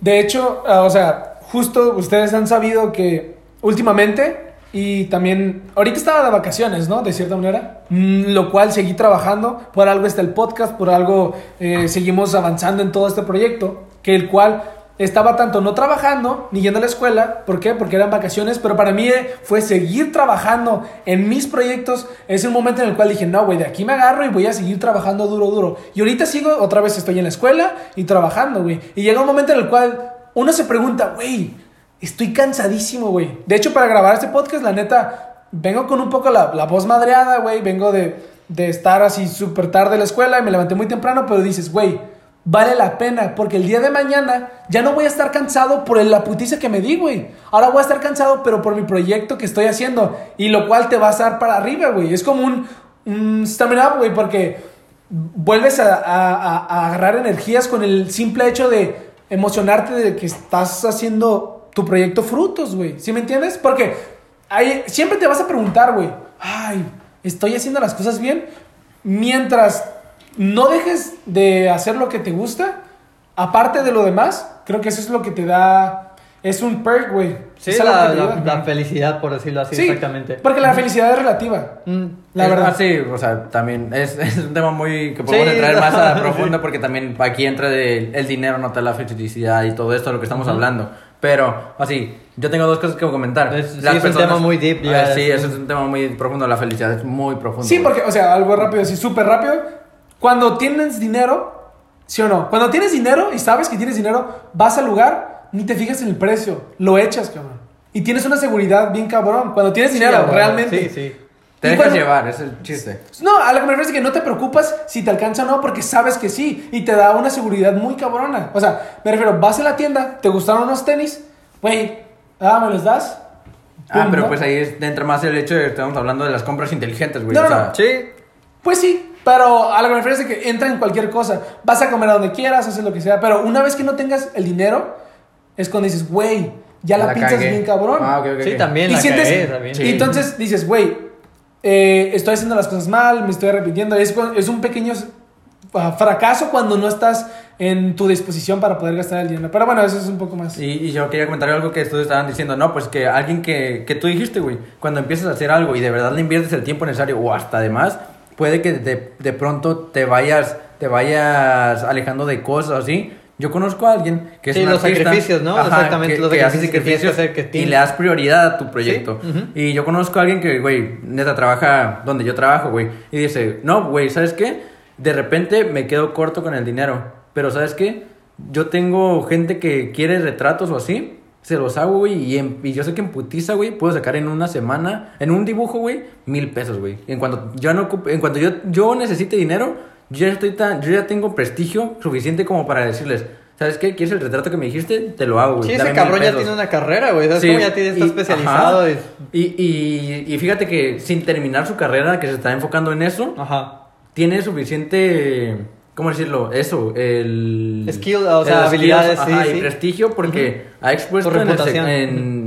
Speaker 1: De hecho, ah, o sea, justo ustedes han sabido que últimamente y también ahorita estaba de vacaciones, ¿no? De cierta manera, Mm, lo cual seguí trabajando, por algo está el podcast, por algo eh, seguimos avanzando en todo este proyecto, que el cual estaba tanto no trabajando ni yendo a la escuela, ¿por qué? Porque eran vacaciones, pero para mí eh, fue seguir trabajando en mis proyectos, es un momento en el cual dije, no, güey, de aquí me agarro y voy a seguir trabajando duro, duro. Y ahorita sigo, otra vez estoy en la escuela y trabajando, güey. Y llega un momento en el cual uno se pregunta, güey, estoy cansadísimo, güey. De hecho, para grabar este podcast, la neta, vengo con un poco la, la voz madreada, güey. Vengo de, de estar así súper tarde en la escuela y me levanté muy temprano, pero dices, güey, vale la pena porque el día de mañana ya no voy a estar cansado por la putiza que me di, güey. Ahora voy a estar cansado, pero por mi proyecto que estoy haciendo y lo cual te va a estar para arriba, güey. Es como un, un stamina up, güey, porque vuelves a, a- a- agarrar energías con el simple hecho de emocionarte de que estás haciendo tu proyecto frutos, güey. ¿Sí me entiendes? Porque siempre te vas a preguntar, güey, ay, ¿estoy haciendo las cosas bien? Mientras no dejes de hacer lo que te gusta, aparte de lo demás, creo que eso es lo que te da, es un perk, güey.
Speaker 3: Sí,
Speaker 1: Es
Speaker 3: la, la- la felicidad, por decirlo así,
Speaker 1: Sí,
Speaker 3: exactamente.
Speaker 1: Porque la felicidad es relativa.
Speaker 3: Mm,
Speaker 1: La
Speaker 2: Es-
Speaker 1: verdad.
Speaker 2: sí, o sea, también es, es un tema muy que podemos
Speaker 3: Sí,
Speaker 2: entrar
Speaker 3: no.
Speaker 2: más a profundo porque también aquí entra de- el dinero, no te da la felicidad y todo esto de lo que estamos hablando. Pero, así, yo tengo dos cosas que comentar.
Speaker 3: Es- sí, es un tema muy deep, ya,
Speaker 2: Ah, sí,
Speaker 3: es-
Speaker 2: eso es un tema muy profundo. La felicidad es muy profundo.
Speaker 1: Sí, porque, o sea, algo rápido, así súper rápido. Cuando tienes dinero, ¿sí o no? Cuando tienes dinero y sabes que tienes dinero, vas al lugar ni te fijas en el precio, lo echas, cabrón. Y tienes una seguridad bien cabrón. Cuando tienes
Speaker 3: Sí,
Speaker 1: dinero,
Speaker 3: huevo.
Speaker 1: realmente.
Speaker 3: Sí, sí.
Speaker 2: Te dejas
Speaker 1: cuando-
Speaker 2: llevar, es el chiste.
Speaker 1: No, a lo que me refiero es que no te preocupas si te alcanza o no, porque sabes que sí. Y te da una seguridad muy cabrona. O sea, me refiero, vas a la tienda, te gustaron unos tenis, güey, ah, ¿me los das?
Speaker 2: Ah, pero
Speaker 1: ¿no?
Speaker 2: pues ahí es- entra más el hecho de que estamos hablando de las compras inteligentes, güey.
Speaker 1: No,
Speaker 2: o sea,
Speaker 1: no.
Speaker 3: Sí.
Speaker 1: Pues sí, pero a lo que me refiero es que entra en cualquier cosa. Vas a comer a donde quieras, haces lo que sea, pero una vez que no tengas el dinero, es cuando dices, güey, ya la,
Speaker 2: la
Speaker 1: pinzas
Speaker 2: cagué.
Speaker 1: bien cabrón.
Speaker 2: Ah, ok, ok,
Speaker 3: Sí,
Speaker 2: ok.
Speaker 3: también
Speaker 1: y
Speaker 3: la
Speaker 1: sientes,
Speaker 3: cagué, también.
Speaker 1: y entonces dices, güey, eh, estoy haciendo las cosas mal, me estoy arrepintiendo. Es, es un pequeño ah, fracaso cuando no estás en tu disposición para poder gastar el dinero. Pero bueno, eso es un poco más.
Speaker 2: Y, y yo quería comentar algo que ustedes estaban diciendo, no, pues que alguien que, que tú dijiste, güey, cuando empiezas a hacer algo y de verdad le inviertes el tiempo necesario o hasta además, puede que de, de pronto te vayas, te vayas alejando de cosas así. Yo conozco a alguien que es
Speaker 3: Sí,
Speaker 2: un
Speaker 3: los
Speaker 2: artista,
Speaker 3: sacrificios, ¿no? Exactamente,
Speaker 2: que,
Speaker 3: los
Speaker 2: que
Speaker 3: sacrificios que tienes que hacer, que
Speaker 2: y le das prioridad a tu proyecto.
Speaker 3: Sí, ujú.
Speaker 2: Y yo conozco a alguien que, güey, neta trabaja donde yo trabajo, güey, y dice, no, güey, ¿sabes qué? De repente me quedo corto con el dinero, pero ¿sabes qué? Yo tengo gente que quiere retratos o así, se los hago, güey, y, en- y yo sé que en putiza, güey, puedo sacar en una semana, en un dibujo, güey, mil pesos, güey. En cuanto yo no ocupe- en cuanto yo, yo necesite dinero, yo ya estoy tan, yo ya tengo prestigio suficiente como para decirles, ¿sabes qué? ¿Quieres el retrato que me dijiste? Te lo hago, güey.
Speaker 3: Sí, ese cabrón ya
Speaker 2: pesos".
Speaker 3: tiene una carrera, güey. ¿Sabes
Speaker 2: Sí,
Speaker 3: cómo ya tiene, está
Speaker 2: y-
Speaker 3: especializado?
Speaker 2: ajá.
Speaker 3: Y,
Speaker 2: y, y fíjate que sin terminar su carrera, que se está enfocando en eso,
Speaker 3: Ajá.
Speaker 2: tiene suficiente, ¿cómo decirlo? Eso, el...
Speaker 3: Skill, o sea,
Speaker 2: el
Speaker 3: habilidades,
Speaker 2: ajá,
Speaker 3: sí,
Speaker 2: y prestigio porque ha expuesto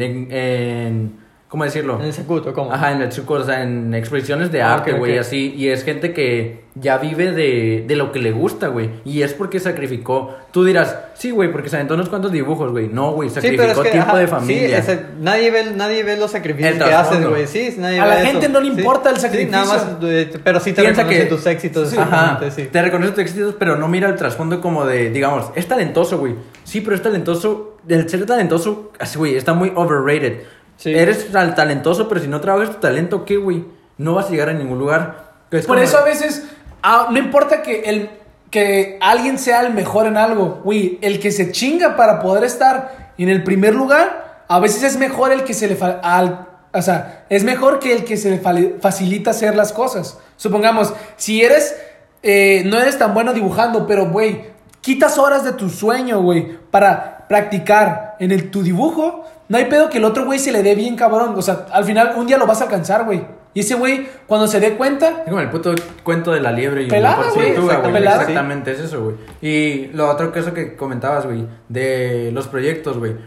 Speaker 2: en- en- ¿cómo decirlo?
Speaker 3: En ese culto, ¿cómo?
Speaker 2: Ajá, en el suco, o sea, en exposiciones de
Speaker 3: Ah,
Speaker 2: arte, güey,
Speaker 3: ok.
Speaker 2: así. Y es gente que ya vive de, de lo que le gusta, güey. Y es porque sacrificó. Tú dirás, sí, güey, porque se aventó unos cuantos dibujos, güey. No, güey,
Speaker 3: Sí,
Speaker 2: sacrificó
Speaker 3: pero es que,
Speaker 2: tiempo
Speaker 3: ajá,
Speaker 2: de familia.
Speaker 3: Sí, ese- nadie, ve, nadie ve los sacrificios
Speaker 2: El
Speaker 3: que haces, güey. Sí, nadie
Speaker 1: A
Speaker 3: ve
Speaker 1: la
Speaker 3: eso.
Speaker 1: gente no le
Speaker 3: Sí.
Speaker 1: importa el
Speaker 3: Sí, nada
Speaker 1: sacrificio.
Speaker 3: más, pero sí te
Speaker 2: Piensa
Speaker 3: reconoce
Speaker 2: que-
Speaker 3: tus éxitos.
Speaker 2: Sí. Ajá,
Speaker 3: sí.
Speaker 2: te reconoce tus éxitos, pero no mira el trasfondo como de, digamos, es talentoso, güey. Sí, pero es talentoso. El ser talentoso, así, güey, está muy overrated.
Speaker 3: Sí.
Speaker 2: Eres tal- talentoso, pero si no trabajas tu talento, ¿qué, güey? No vas a llegar a ningún lugar. Es
Speaker 1: Por
Speaker 2: como-
Speaker 1: eso a veces, ah, no importa que, el, que alguien sea el mejor en algo, güey, el que se chinga para poder estar en el primer lugar, a veces es mejor el que se le... fa- al- o sea, es mejor que el que se le fa- facilita hacer las cosas. Supongamos, si eres... eh, no eres tan bueno dibujando, pero, güey, quitas horas de tu sueño, güey, para practicar en el, tu dibujo, no hay pedo que el otro güey se le dé bien cabrón. O sea, al final un día lo vas a alcanzar, güey. Y ese güey, cuando se dé cuenta,
Speaker 2: Es como el puto cuento de la liebre y
Speaker 1: Pelada,
Speaker 2: la
Speaker 1: güey, pelada.
Speaker 2: Exactamente, es eso, güey. Y lo otro que eso que comentabas, güey, de los proyectos, güey.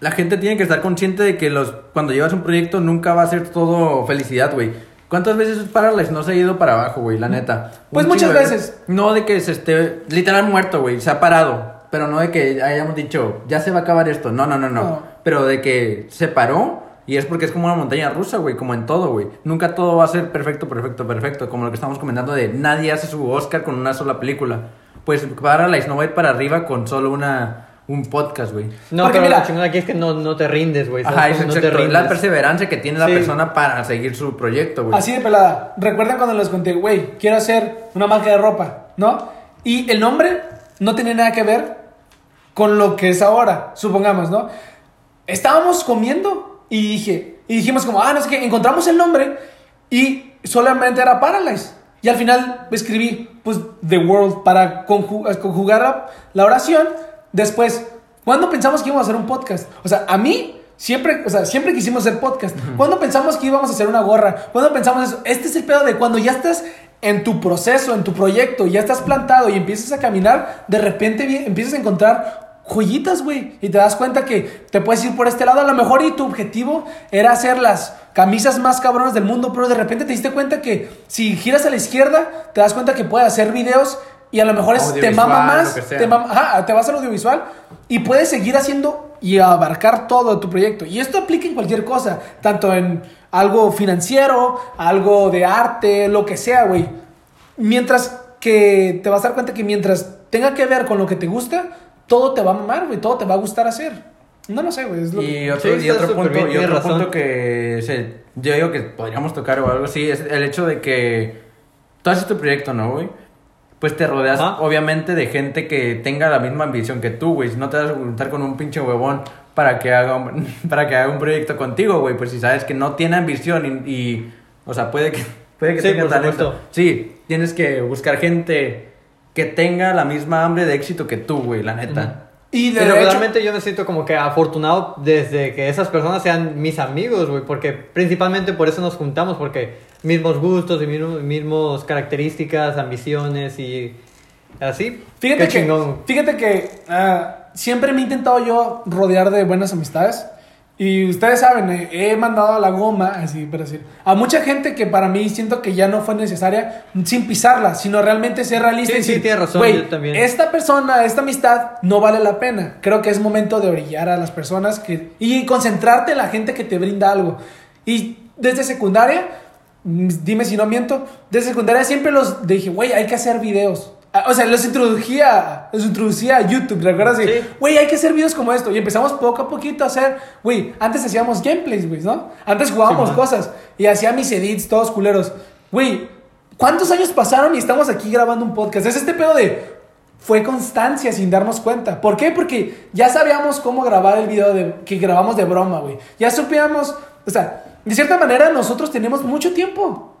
Speaker 2: La gente tiene que estar consciente de que los cuando llevas un proyecto nunca va a ser todo felicidad, güey. ¿Cuántas veces Parallax no se ha ido para abajo, güey? La neta.
Speaker 1: Pues
Speaker 2: Un
Speaker 1: muchas veces.
Speaker 2: No de que se esté literal muerto, güey. Se ha parado. Pero no de que hayamos dicho, ya se va a acabar esto. No, no, no, no.
Speaker 1: No.
Speaker 2: Pero de que se paró y es porque es como una montaña rusa, güey, como en todo, güey. Nunca todo va a ser perfecto, perfecto, perfecto. Como lo que estamos comentando de nadie hace su Oscar con una sola película. Pues Parallax no va a ir para arriba con solo una, un podcast, güey.
Speaker 3: No,
Speaker 1: Porque
Speaker 3: pero
Speaker 1: mira-
Speaker 3: lo chingón aquí es que no, no te rindes, güey. ¿sabes
Speaker 2: Ajá, es
Speaker 3: cómo? no te rindes.
Speaker 2: La perseverancia que tiene la persona para seguir su proyecto, güey.
Speaker 1: Así de pelada. Recuerdan cuando les conté, güey, quiero hacer una marca de ropa, ¿no? Y el nombre no tenía nada que ver con lo que es ahora, supongamos, ¿no? Estábamos comiendo y dije, y dijimos como, ah, no sé qué, encontramos el nombre y solamente era Paralyze. Y al final escribí, pues, The World para conju- conjugar la, la oración. Después, ¿cuándo pensamos que íbamos a hacer un podcast? O sea, a mí siempre, o sea, siempre quisimos hacer podcast. ¿Cuándo pensamos que íbamos a hacer una gorra? ¿Cuándo pensamos eso? Este es el pedo de cuando ya estás en tu proceso, en tu proyecto, ya estás plantado y empiezas a caminar, de repente empiezas a encontrar joyitas, güey. Y te das cuenta que te puedes ir por este lado. A lo mejor y tu objetivo era hacer las camisas más cabronas del mundo, pero de repente te diste cuenta que si giras a la izquierda, te das cuenta que puedes hacer videos y a lo mejor es, te mama más, te, mama- ajá, te vas al audiovisual y puedes seguir haciendo y abarcar todo tu proyecto. Y esto aplica en cualquier cosa, tanto en algo financiero, algo de arte, lo que sea, güey. Mientras que te vas a dar cuenta que mientras tenga que ver con lo que te gusta, todo te va a mamar, güey, todo te va a gustar hacer. No lo sé, güey. es lo que-
Speaker 2: Y otro,
Speaker 3: Sí,
Speaker 2: y
Speaker 3: está
Speaker 2: otro
Speaker 3: súper
Speaker 2: punto,
Speaker 3: bien,
Speaker 2: y otro punto que se, yo digo que podríamos tocar o algo así es el hecho de que tú haces tu proyecto, ¿no, güey? Pues te rodeas obviamente de gente que tenga la misma ambición que tú, güey. Si no te vas a juntar con un pinche huevón para que haga un, para que haga un proyecto contigo, güey. Pues si sabes que no tiene ambición y, y, o sea, puede que, puede que
Speaker 3: Sí,
Speaker 2: tenga
Speaker 3: por
Speaker 2: talento.
Speaker 3: supuesto.
Speaker 2: Sí, tienes que buscar gente que tenga la misma hambre de éxito que tú, güey, la neta.
Speaker 1: Y
Speaker 3: Y
Speaker 1: de hecho,
Speaker 3: regularmente yo me siento como que afortunado desde que esas personas sean mis amigos, güey, porque principalmente por eso nos juntamos, porque mismos gustos y mismos, mismos características, ambiciones y así.
Speaker 1: Fíjate
Speaker 3: Qué
Speaker 1: que,
Speaker 3: chingón.
Speaker 1: fíjate que ah, siempre me he intentado yo rodear de buenas amistades. Y ustedes saben, eh, he mandado a la goma, así para decir, a mucha gente que para mí siento que ya no fue necesaria, sin pisarla, sino realmente ser realista
Speaker 3: Sí,
Speaker 1: y
Speaker 3: sí,
Speaker 1: decir,
Speaker 3: tienes razón,
Speaker 1: "Güey,
Speaker 3: yo también".
Speaker 1: esta persona, esta amistad no vale la pena. Creo que es momento de brillar a las personas que, y concentrarte en la gente que te brinda algo. Y desde secundaria, dime si no miento, desde secundaria siempre los dije, güey, hay que hacer videos. Ah, O sea, los introducía, los introducía a YouTube, ¿recuerdas?
Speaker 3: Sí.
Speaker 1: Güey, hay que hacer videos como esto. Y empezamos poco a poquito a hacer, güey, antes hacíamos gameplays, güey, ¿no? Antes jugábamos cosas y hacía mis edits todos culeros. Güey, ¿cuántos años pasaron y estamos aquí grabando un podcast? Es este pedo de, fue constancia sin darnos cuenta. ¿Por qué? Porque ya sabíamos cómo grabar el video de, que grabamos de broma, güey. Ya supíamos, o sea, de cierta manera nosotros tenemos mucho tiempo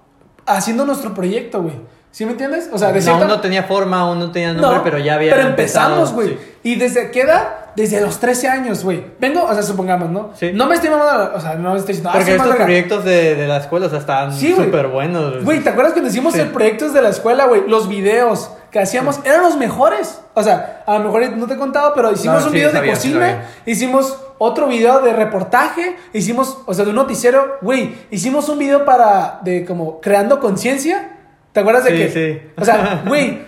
Speaker 1: haciendo nuestro proyecto, güey. ¿Sí me entiendes? O sea, de
Speaker 3: No,
Speaker 1: cierta
Speaker 3: no tenía forma, aún no tenía nombre, pero ya había
Speaker 1: Pero empezamos, güey.
Speaker 3: sí.
Speaker 1: Y desde qué edad? Desde los 13 años, güey. Vengo, o sea, supongamos, ¿no?
Speaker 3: Sí.
Speaker 1: No me estoy mamando, o sea, no me estoy diciendo, ah,
Speaker 3: Porque estos proyectos de, de la escuela, o sea, están
Speaker 1: Sí,
Speaker 3: súper buenos.
Speaker 1: Güey, ¿te acuerdas cuando hicimos
Speaker 3: Sí.
Speaker 1: el proyecto de la escuela, güey? Los videos que hacíamos eran los mejores. O sea, a lo mejor no te he contado, pero hicimos
Speaker 2: No,
Speaker 1: un
Speaker 2: sí,
Speaker 1: video de
Speaker 2: sí
Speaker 1: cocina, hicimos otro video de reportaje, hicimos, o sea, de un noticiero, güey, hicimos un video para, de como, creando conciencia. ¿Te acuerdas de
Speaker 3: Sí,
Speaker 1: que?
Speaker 3: sí.
Speaker 1: O sea, güey,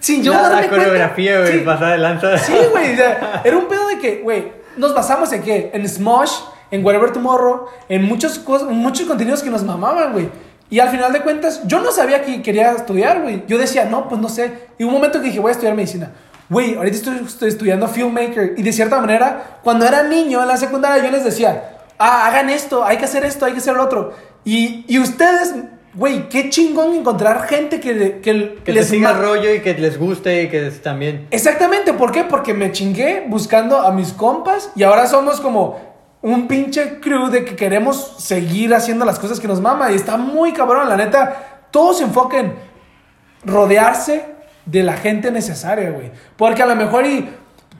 Speaker 1: sin yo
Speaker 3: la, la coreografía, güey,
Speaker 1: Sí.
Speaker 3: pasada de lanza.
Speaker 1: Sí, güey. o sea, era un pedo de que, güey, nos basamos en qué? En Smosh, en Whatever Tomorrow, en muchos, muchos contenidos que nos mamaban, güey. Y al final de cuentas, yo no sabía que quería estudiar, güey. Yo decía, no, pues no sé. Y un momento que dije, voy a estudiar medicina. Güey, ahorita estoy, estoy estudiando filmmaker. Y de cierta manera, cuando era niño en la secundaria, yo les decía, ah, hagan esto, hay que hacer esto, hay que hacer lo otro. Y, y ustedes, güey, qué chingón encontrar gente que, que,
Speaker 3: Que
Speaker 1: les
Speaker 3: siga el rollo y que les guste y que también...
Speaker 1: Exactamente, ¿por qué? Porque me chingué buscando a mis compas y ahora somos como un pinche crew de que queremos seguir haciendo las cosas que nos mama y está muy cabrón, la neta. Todos se enfoquen rodearse de la gente necesaria, güey. Porque a lo mejor y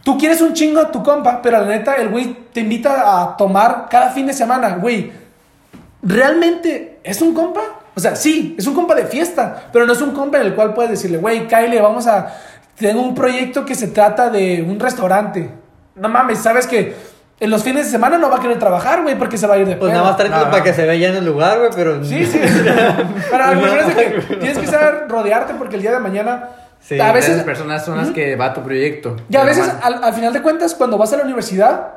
Speaker 1: tú quieres un chingo a tu compa, pero la neta el güey te invita a tomar cada fin de semana, güey. ¿Realmente es un compa? O sea, sí, es un compa de fiesta, pero no es un compa en el cual puedes decirle, güey, Kyle, vamos a... Tengo un proyecto que se trata de un restaurante. No mames, sabes que en los fines de semana no va a querer trabajar, güey, porque se va a ir de
Speaker 3: Pues nada más tráetelo
Speaker 2: No,
Speaker 3: para
Speaker 2: no.
Speaker 3: que se vea ya en el lugar, güey, pero...
Speaker 1: Sí, sí. Pero lo mejor es de que tienes que saber rodearte porque el día de mañana...
Speaker 3: Sí,
Speaker 1: a veces...
Speaker 2: Personas son las que va tu proyecto.
Speaker 1: Y a veces, al, al final de cuentas, cuando vas a la universidad,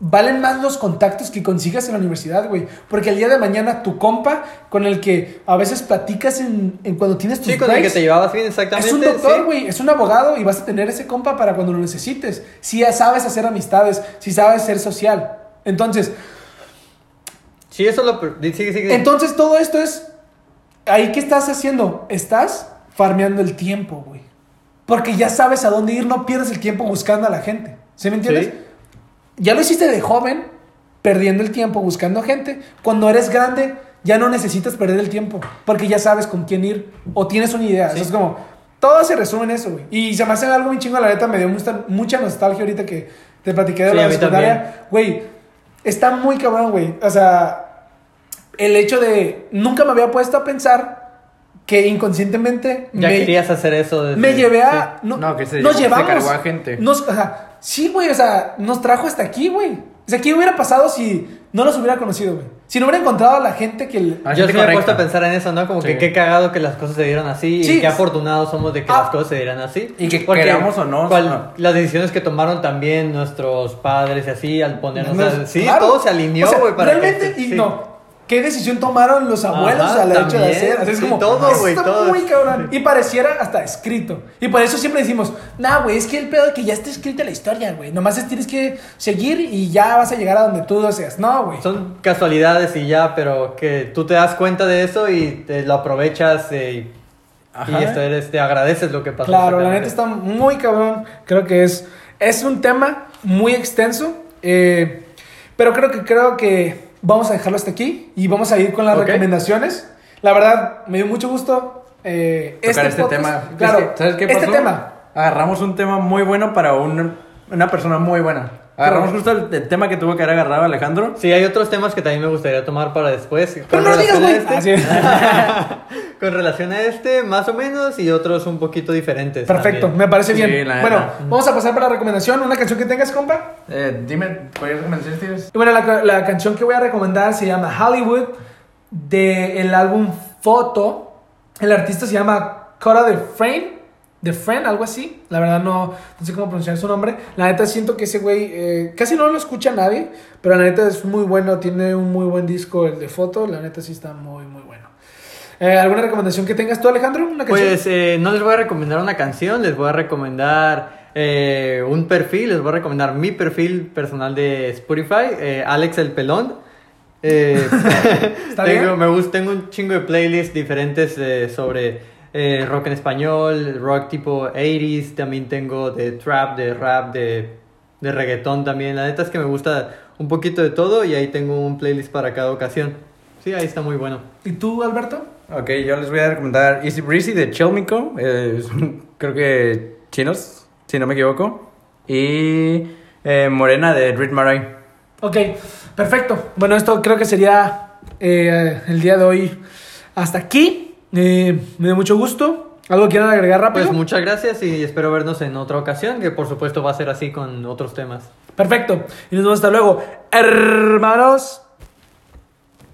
Speaker 1: valen más los contactos que consigas en la universidad, güey. Porque el día de mañana tu compa, con el que a veces platicas en, en cuando tienes tus
Speaker 3: Sí, con el que te llevabas bien exactamente.
Speaker 1: es un doctor,
Speaker 3: sí.
Speaker 1: güey, es un abogado y vas a tener ese compa para cuando lo necesites. Si ya sabes hacer amistades, si sabes ser social. Entonces,
Speaker 3: Sí, eso lo... Sigue, sigue.
Speaker 1: entonces todo esto es... Ahí, ¿qué estás haciendo? Estás farmeando el tiempo, güey. Porque ya sabes a dónde ir, no pierdes el tiempo buscando a la gente. ¿Sí me entiendes?
Speaker 3: Sí.
Speaker 1: Ya lo hiciste de joven, perdiendo el tiempo buscando gente. Cuando eres grande, ya no necesitas perder el tiempo, porque ya sabes con quién ir o tienes una idea.
Speaker 3: Sí.
Speaker 1: Es como, todo se resume en eso, güey. Y se me hace algo muy chingo, la neta, me dio mucha, mucha nostalgia ahorita que te platiqué de
Speaker 3: Sí,
Speaker 1: la
Speaker 3: a
Speaker 1: secundaria. Güey, está muy cabrón, güey. O sea, el hecho de, nunca me había puesto a pensar que inconscientemente
Speaker 3: Ya
Speaker 1: me,
Speaker 3: querías hacer eso desde...
Speaker 1: me llevé a. No,
Speaker 2: No, que se
Speaker 1: nos
Speaker 2: llevó- se
Speaker 1: llevamos.
Speaker 2: cargó a gente.
Speaker 1: Nos, o sea, sí, güey, o sea, nos trajo hasta aquí, güey. O sea, ¿qué hubiera pasado si no los hubiera conocido, güey? Si no hubiera encontrado a la gente que.
Speaker 2: Ah,
Speaker 3: Yo sí me he puesto a pensar en eso, ¿no? Como
Speaker 2: Sí.
Speaker 3: que qué cagado que las cosas se dieron así
Speaker 1: Sí.
Speaker 3: y qué afortunados somos de que
Speaker 1: Ah.
Speaker 3: las cosas se dieran así.
Speaker 2: Y que queramos o no,
Speaker 3: cual-
Speaker 2: no.
Speaker 3: Las decisiones que tomaron también nuestros padres y así al ponernos...
Speaker 1: Nos-
Speaker 3: o sea, sí,
Speaker 1: claro.
Speaker 3: todo se alineó,
Speaker 1: O sea,
Speaker 3: güey, para que-
Speaker 1: Realmente, y
Speaker 3: sí.
Speaker 1: no. ¿Qué decisión tomaron los abuelos
Speaker 3: Ajá,
Speaker 1: al hecho de hacer? Es
Speaker 3: sí,
Speaker 1: como,
Speaker 3: todo,
Speaker 1: "Esto
Speaker 3: güey,
Speaker 1: está
Speaker 3: todo".
Speaker 1: muy cabrón. Y pareciera hasta escrito. Y por eso siempre decimos, nah, güey, es que el pedo de que ya está escrita la historia, güey. Nomás es- tienes que seguir y ya vas a llegar a donde tú deseas. No, güey.
Speaker 3: Son casualidades y ya, pero que tú te das cuenta de eso y te lo aprovechas eh, y y esto eres, te agradeces lo que pasó.
Speaker 1: Claro, la neta está muy cabrón. Creo que es, es un tema muy extenso. eh, pero creo que creo que vamos a dejarlo hasta aquí y vamos a ir con las recomendaciones. La verdad, me dio mucho gusto. eh,
Speaker 2: Tocar este,
Speaker 1: podcast.
Speaker 2: tema.
Speaker 1: Claro,
Speaker 2: Es que, ¿sabes qué
Speaker 1: este
Speaker 2: pasó?
Speaker 1: tema.
Speaker 2: Agarramos un tema muy bueno para un- una persona muy buena. Agarramos justo el, el tema que tuvo que haber agarrado Alejandro.
Speaker 3: Sí, hay otros temas que también me gustaría tomar para después.
Speaker 1: Pero no lo digas, güey.
Speaker 3: este.
Speaker 1: Ah, sí.
Speaker 3: Con relación a este, más o menos, y otros un poquito diferentes.
Speaker 1: Perfecto,
Speaker 3: también.
Speaker 1: me parece
Speaker 2: Sí,
Speaker 1: bien.
Speaker 2: la
Speaker 1: bueno, vamos a pasar para la recomendación. Una canción que tengas, compa.
Speaker 2: Eh, dime, ¿cuál recomendaciones tienes?
Speaker 1: Bueno, la, la canción que voy a recomendar se llama Hollywood del álbum Photo. El artista se llama Cora de Frame. The Friend, algo así. La verdad no, no sé cómo pronunciar su nombre. La neta siento que ese güey eh, casi no lo escucha nadie. Pero la neta es muy bueno. Tiene un muy buen disco el de foto. La neta sí está muy, muy bueno. Eh, ¿Alguna recomendación que tengas tú, Alejandro? ¿Una canción?
Speaker 3: Pues eh, no les voy a recomendar una canción, les voy a recomendar eh, un perfil, les voy a recomendar mi perfil personal de Spotify, eh, Alex el Pelón. Eh,
Speaker 1: ¿Está
Speaker 3: tengo,
Speaker 1: bien?
Speaker 3: me gusta, tengo un chingo de playlists diferentes eh, sobre rock en español, rock tipo 80s, también tengo de trap, de rap, de, de reggaetón también. La neta es que me gusta un poquito de todo y ahí tengo un playlist para cada ocasión. Sí, ahí está muy bueno.
Speaker 1: ¿Y tú, Alberto?
Speaker 2: Ok, yo les voy a recomendar Easy Breezy de Chelmico. Eh, creo que chinos, si no me equivoco. Y eh, Morena de Rit Marai.
Speaker 1: Ok, perfecto. Bueno, esto creo que sería eh, el día de hoy hasta aquí. Eh, me dio mucho gusto. ¿Algo quieran agregar rápido?
Speaker 3: Pues muchas gracias y espero vernos en otra ocasión, que por supuesto va a ser así con otros temas.
Speaker 1: Perfecto. Y nos vemos hasta luego. Hermanos.